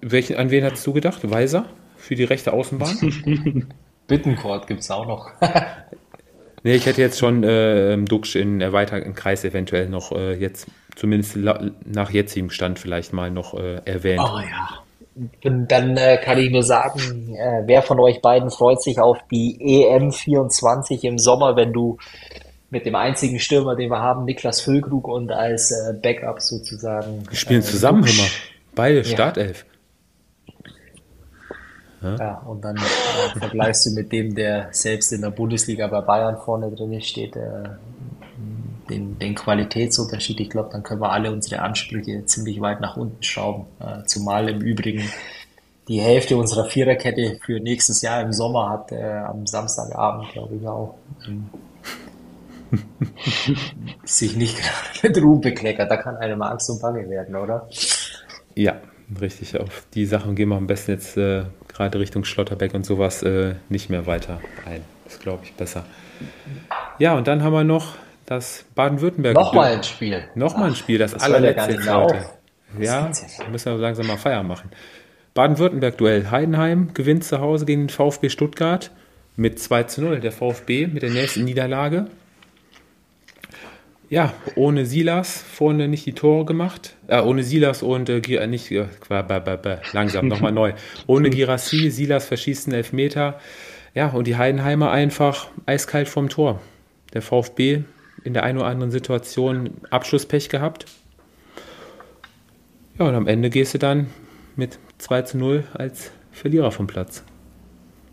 Welchen, an wen hast du gedacht? Weiser für die rechte Außenbahn? Bittencourt gibt es auch noch. nee, ich hätte jetzt schon äh, Duxch in erweiterten Kreis eventuell noch äh, jetzt, zumindest nach jetzigem Stand vielleicht mal noch äh, erwähnt. Oh ja. Und dann äh, kann ich nur sagen, äh, wer von euch beiden freut sich auf die EM24 im Sommer, wenn du mit dem einzigen Stürmer, den wir haben, Niklas Füllkrug und als äh, Backup sozusagen. Wir spielen äh, zusammen immer. Beide Startelf. Ja. Ja, und dann äh, vergleichst du mit dem, der selbst in der Bundesliga bei Bayern vorne drin steht, äh, den, den Qualitätsunterschied, ich glaube, dann können wir alle unsere Ansprüche ziemlich weit nach unten schrauben. Äh, zumal im Übrigen die Hälfte unserer Viererkette für nächstes Jahr im Sommer hat, äh, am Samstagabend, glaube ich auch, ähm, sich nicht gerade mit Ruhm bekleckert. Da kann einem Angst und Bange werden, oder? Ja, richtig. Auf die Sachen gehen wir am besten jetzt äh, gerade Richtung Schlotterbeck und sowas äh, nicht mehr weiter ein. Das glaube ich besser. Ja, und dann haben wir noch das Baden-Württemberg. Nochmal ein Spiel. Nochmal ein Spiel, das, das allerletzte jetzt heute. Ja, müssen wir langsam mal Feier machen. Baden-Württemberg-Duell. Heidenheim gewinnt zu Hause gegen den VfB Stuttgart mit 2 zu 0. Der VfB mit der nächsten Niederlage. Ja, ohne Silas vorne nicht die Tore gemacht. Äh, ohne Silas und äh, äh nicht, äh, langsam, nochmal neu. Ohne Girassi, Silas verschießt einen Elfmeter. Ja, und die Heidenheimer einfach eiskalt vom Tor. Der VfB in der einen oder anderen Situation Abschlusspech gehabt. Ja, und am Ende gehst du dann mit 2 zu 0 als Verlierer vom Platz.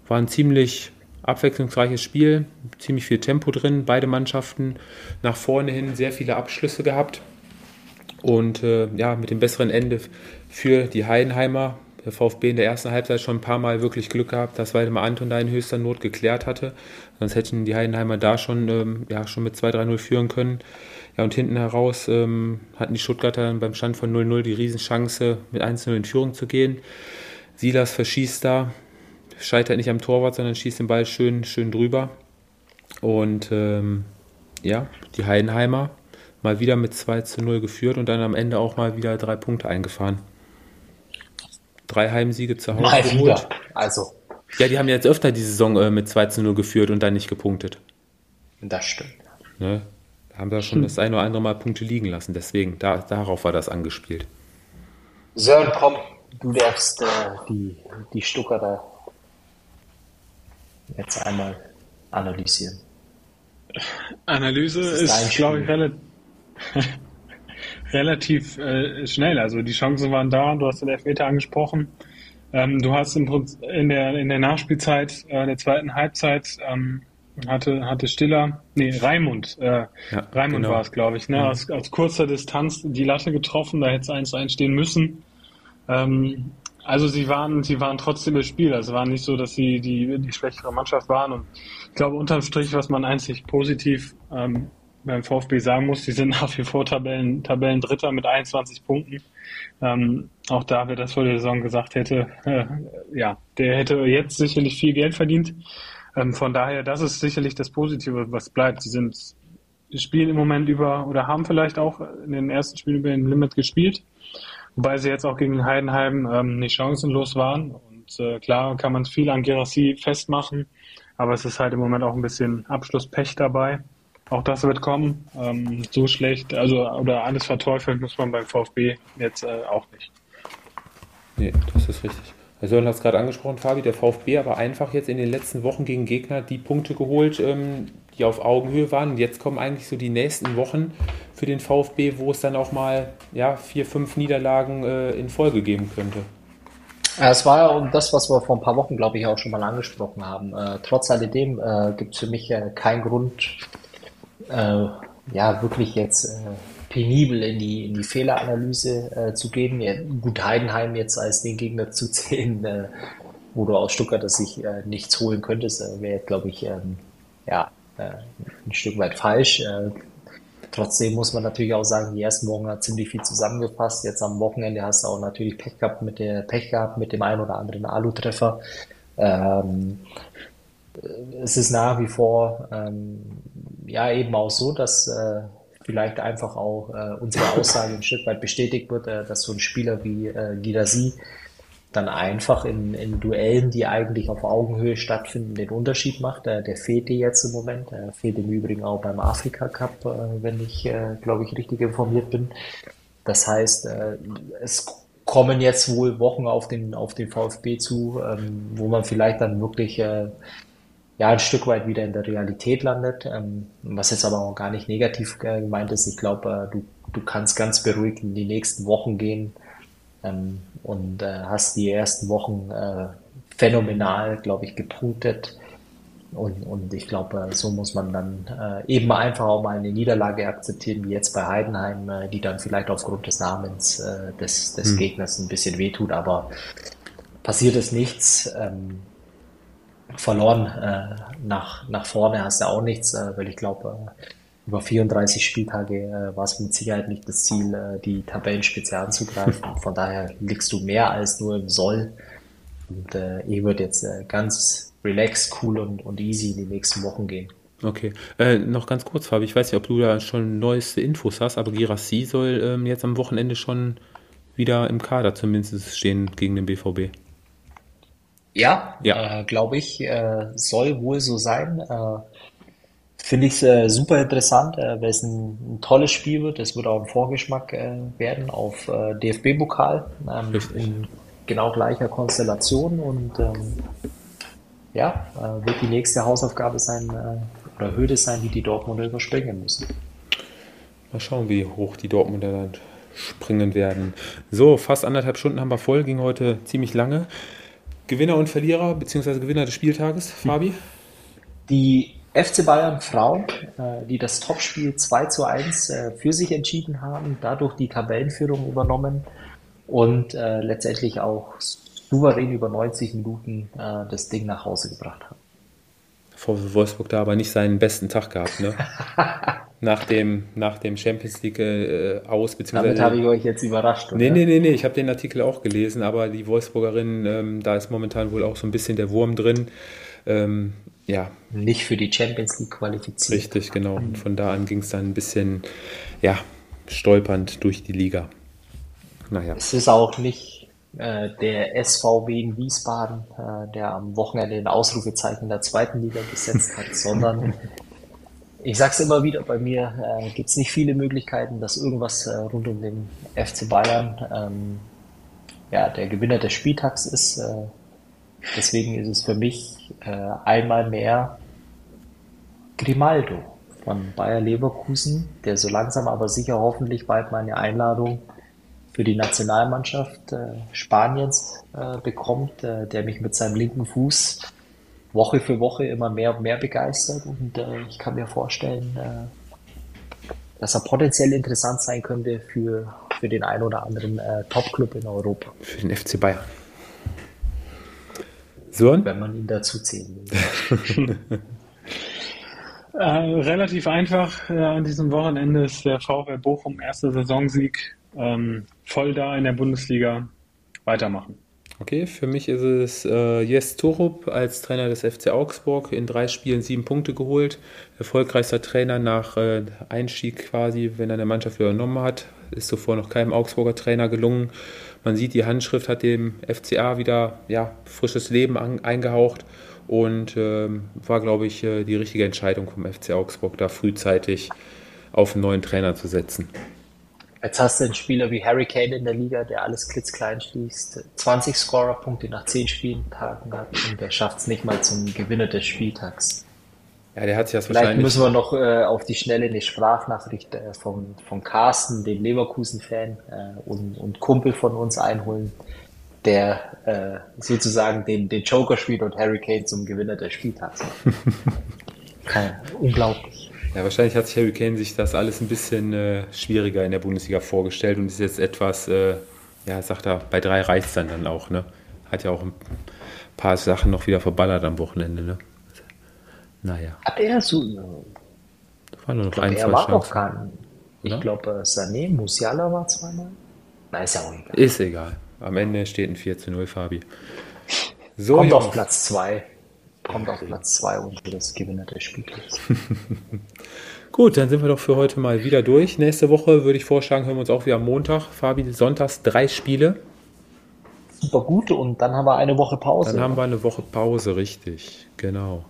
War ein ziemlich abwechslungsreiches Spiel, ziemlich viel Tempo drin, beide Mannschaften nach vorne hin sehr viele Abschlüsse gehabt. Und äh, ja, mit dem besseren Ende für die Heidenheimer. Der VfB in der ersten Halbzeit schon ein paar Mal wirklich Glück gehabt, dass Waldemar Anton da in höchster Not geklärt hatte. Sonst hätten die Heidenheimer da schon, ähm, ja, schon mit 2-3-0 führen können. Ja, und hinten heraus ähm, hatten die Stuttgarter beim Stand von 0-0 die Riesenchance, mit 1-0 in Führung zu gehen. Silas verschießt da, scheitert nicht am Torwart, sondern schießt den Ball schön, schön drüber. Und ähm, ja, die Heidenheimer mal wieder mit 2 zu 0 geführt und dann am Ende auch mal wieder drei Punkte eingefahren. Drei Heimsiege zu Hause mal. Wieder. Also. Ja, die haben jetzt öfter die Saison äh, mit 2 zu 0 geführt und dann nicht gepunktet. Das stimmt. Ne? Da haben wir schon hm. das ein oder andere Mal Punkte liegen lassen. Deswegen, da, darauf war das angespielt. Sören, komm, du darfst äh, die, die Stuckerter jetzt einmal analysieren. Analyse ist, ist glaube ich, relativ, relativ äh, schnell. Also die Chancen waren da, du hast den Elfmeter angesprochen. Ähm, du hast im Prinzip in der, in der Nachspielzeit, äh, der zweiten Halbzeit, ähm, hatte, hatte Stiller, nee, Raimund, äh, ja, Raimund genau. war es, glaube ich, ne? Ja. Aus, aus kurzer Distanz die Latte getroffen, da hätte es 1 einstehen müssen. Ähm, also sie waren, sie waren trotzdem im Spiel. Also es war nicht so, dass sie die, die schlechtere Mannschaft waren. Und ich glaube, unterm Strich, was man einzig positiv ähm, beim VfB sagen muss, die sind nach wie vor Tabellen, Tabellen Dritter mit 21 Punkten. Ähm, auch da, wer das vor der Saison gesagt hätte, äh, ja, der hätte jetzt sicherlich viel Geld verdient. Ähm, von daher, das ist sicherlich das Positive, was bleibt. Sie sind spielen im Moment über oder haben vielleicht auch in den ersten Spielen über den Limit gespielt, wobei sie jetzt auch gegen Heidenheim ähm, nicht chancenlos waren. Und äh, klar kann man viel an Gerassi festmachen, aber es ist halt im Moment auch ein bisschen Abschlusspech dabei. Auch das wird kommen. Ähm, so schlecht, also oder alles verteufeln muss man beim VfB jetzt äh, auch nicht. Nee, das ist richtig. Herr Sören hat es gerade angesprochen, Fabi, der VfB aber einfach jetzt in den letzten Wochen gegen Gegner die Punkte geholt, ähm, die auf Augenhöhe waren. Und jetzt kommen eigentlich so die nächsten Wochen für den VfB, wo es dann auch mal ja, vier, fünf Niederlagen äh, in Folge geben könnte. Es war ja das, was wir vor ein paar Wochen, glaube ich, auch schon mal angesprochen haben. Äh, trotz alledem äh, gibt es für mich äh, keinen Grund, äh, ja, wirklich jetzt äh, penibel in die, in die Fehleranalyse äh, zu gehen. Ja, gut, Heidenheim jetzt als den Gegner zu zählen, äh, wo du aus Stuttgart sich äh, nichts holen könntest, wäre, glaube ich, ähm, ja, ein Stück weit falsch. Äh, trotzdem muss man natürlich auch sagen, die ersten Wochen hat ziemlich viel zusammengepasst. Jetzt am Wochenende hast du auch natürlich Pech gehabt mit der Pech gehabt mit dem einen oder anderen Alu-Treffer. Ähm, es ist nach wie vor ähm, ja eben auch so, dass äh, vielleicht einfach auch äh, unsere Aussage ein Stück weit bestätigt wird, äh, dass so ein Spieler wie äh, Girasi dann einfach in, in Duellen, die eigentlich auf Augenhöhe stattfinden, den Unterschied macht. Äh, der fehlt dir jetzt im Moment. Er fehlt im Übrigen auch beim Afrika Cup, äh, wenn ich, äh, glaube ich, richtig informiert bin. Das heißt, äh, es kommen jetzt wohl Wochen auf den, auf den VfB zu, ähm, wo man vielleicht dann wirklich äh, ja, ein Stück weit wieder in der Realität landet, ähm, was jetzt aber auch gar nicht negativ äh, gemeint ist. Ich glaube, äh, du, du kannst ganz beruhigt in die nächsten Wochen gehen ähm, und äh, hast die ersten Wochen äh, phänomenal, glaube ich, gepunktet. Und, und ich glaube, so muss man dann äh, eben einfach auch mal eine Niederlage akzeptieren, wie jetzt bei Heidenheim, äh, die dann vielleicht aufgrund des Namens äh, des, des hm. Gegners ein bisschen wehtut, aber passiert ist nichts. Ähm, verloren äh, nach, nach vorne hast du auch nichts, äh, weil ich glaube, äh, über 34 Spieltage äh, war es mit Sicherheit nicht das Ziel, äh, die Tabellenspitze anzugreifen. Von daher liegst du mehr als nur im Soll. Und äh, ich würde jetzt äh, ganz relaxed, cool und, und easy in die nächsten Wochen gehen. Okay, äh, noch ganz kurz, Fabi, ich weiß nicht, ob du da schon neueste Infos hast, aber Girassi soll ähm, jetzt am Wochenende schon wieder im Kader zumindest stehen gegen den BVB. Ja, ja. Äh, glaube ich, äh, soll wohl so sein. Äh, Finde ich äh, super interessant, äh, weil es ein, ein, tolles Spiel wird. Es wird auch ein Vorgeschmack äh, werden auf äh, DFB-Pokal ähm, in genau gleicher Konstellation und ähm, ja, äh, wird die nächste Hausaufgabe sein äh, oder Hürde sein, die die Dortmunder überspringen müssen. Mal schauen, wie hoch die Dortmunder dann springen werden. So, fast anderthalb Stunden haben wir voll, ging heute ziemlich lange. Gewinner und Verlierer, beziehungsweise Gewinner des Spieltages, Fabi? Die FC Bayern Frauen, äh, die das Topspiel 2 zu 1 äh, für sich entschieden haben, dadurch die Tabellenführung übernommen und äh, letztendlich auch souverän über 90 Minuten das Ding nach Hause gebracht haben. VfL Wolfsburg da aber nicht seinen besten Tag gehabt, ne? nach, dem, nach dem Champions League äh, aus, beziehungsweise. Damit habe ich euch jetzt überrascht. Oder? Nee, nee, nee, nee, ich habe den Artikel auch gelesen, aber die Wolfsburgerin, ähm, da ist momentan wohl auch so ein bisschen der Wurm drin. Ähm, ja. Nicht für die Champions League qualifiziert. Richtig, genau. Und von da an ging es dann ein bisschen, ja, stolpernd durch die Liga. Naja. Es ist auch nicht äh, der SVW in Wiesbaden, äh, der am Wochenende ein Ausrufezeichen der zweiten Liga gesetzt hat, sondern ich sage es immer wieder, bei mir äh, gibt es nicht viele Möglichkeiten, dass irgendwas äh, rund um den FC Bayern ähm, ja, der Gewinner des Spieltags ist. Äh, deswegen ist es für mich äh, einmal mehr Grimaldo von Bayer Leverkusen, der so langsam aber sicher hoffentlich bald meine Einladung für die Nationalmannschaft äh, Spaniens äh, bekommt, äh, der mich mit seinem linken Fuß Woche für Woche immer mehr und mehr begeistert und äh, ich kann mir vorstellen, äh, dass er potenziell interessant sein könnte für, für den einen oder anderen äh, Top-Club in Europa. Für den FC Bayern. So? Wenn man ihn dazu zählen will. äh, relativ einfach äh, an diesem Wochenende ist der VfL Bochum erster Saisonsieg ähm, voll da in der Bundesliga weitermachen. Okay, für mich ist es äh, Jes Torup als Trainer des FC Augsburg in drei Spielen sieben Punkte geholt. Erfolgreichster Trainer nach äh, Einstieg quasi, wenn er eine Mannschaft übernommen hat. Ist zuvor noch keinem Augsburger Trainer gelungen. Man sieht, die Handschrift hat dem FCA wieder ja, frisches Leben an, eingehaucht und ähm, war, glaube ich, äh, die richtige Entscheidung vom FC Augsburg, da frühzeitig auf einen neuen Trainer zu setzen. Jetzt hast du einen Spieler wie Harry Kane in der Liga, der alles klitzklein schließt, 20 Scorer-Punkte nach 10 Spieltagen hat und der schafft es nicht mal zum Gewinner des Spieltags. Ja, der hat sich das Vielleicht wahrscheinlich... müssen wir noch äh, auf die Schnelle eine Sprachnachricht äh, von, von Carsten, dem Leverkusen-Fan äh, und, und Kumpel von uns einholen, der äh, sozusagen den, den Joker spielt und Harry Kane zum Gewinner des Spieltags macht. unglaublich. Ja, wahrscheinlich hat sich Harry Kane sich das alles ein bisschen äh, schwieriger in der Bundesliga vorgestellt und ist jetzt etwas, äh, ja, sagt er, bei drei reicht es dann, dann auch, ne? Hat ja auch ein paar Sachen noch wieder verballert am Wochenende, ne? Naja. Hat er so. Das war nur noch glaub, ein, er war noch kein. Ich glaube, äh, Sané, Musiala war zweimal. Na, ist ja auch egal. Ist egal. Am Ende steht ein 4 zu 0, Fabi. So, Kommt Jungs. auf Platz 2 kommt auf Platz 2 und das Gewinner des Spiels. Gut, dann sind wir doch für heute mal wieder durch. Nächste Woche würde ich vorschlagen, hören wir uns auch wieder am Montag. Fabi, sonntags drei Spiele. Super gut und dann haben wir eine Woche Pause. Dann haben wir eine Woche Pause, richtig, genau.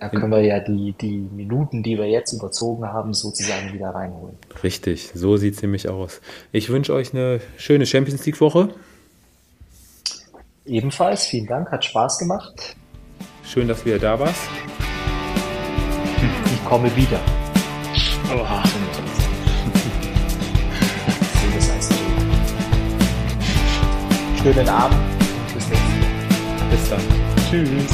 Da können wir ja die, die Minuten, die wir jetzt überzogen haben, sozusagen wieder reinholen. Richtig, so sieht es nämlich aus. Ich wünsche euch eine schöne Champions League-Woche. Ebenfalls, vielen Dank, hat Spaß gemacht. Schön, dass du wieder da warst. Ich komme wieder. Oha. Schönen Abend. Bis nächstes Bis dann. Tschüss. Tschüss.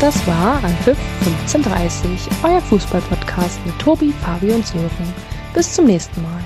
Das war Anpfiff 1530, euer Fußballpodcast mit Tobi, Fabi und Sören. Bis zum nächsten Mal.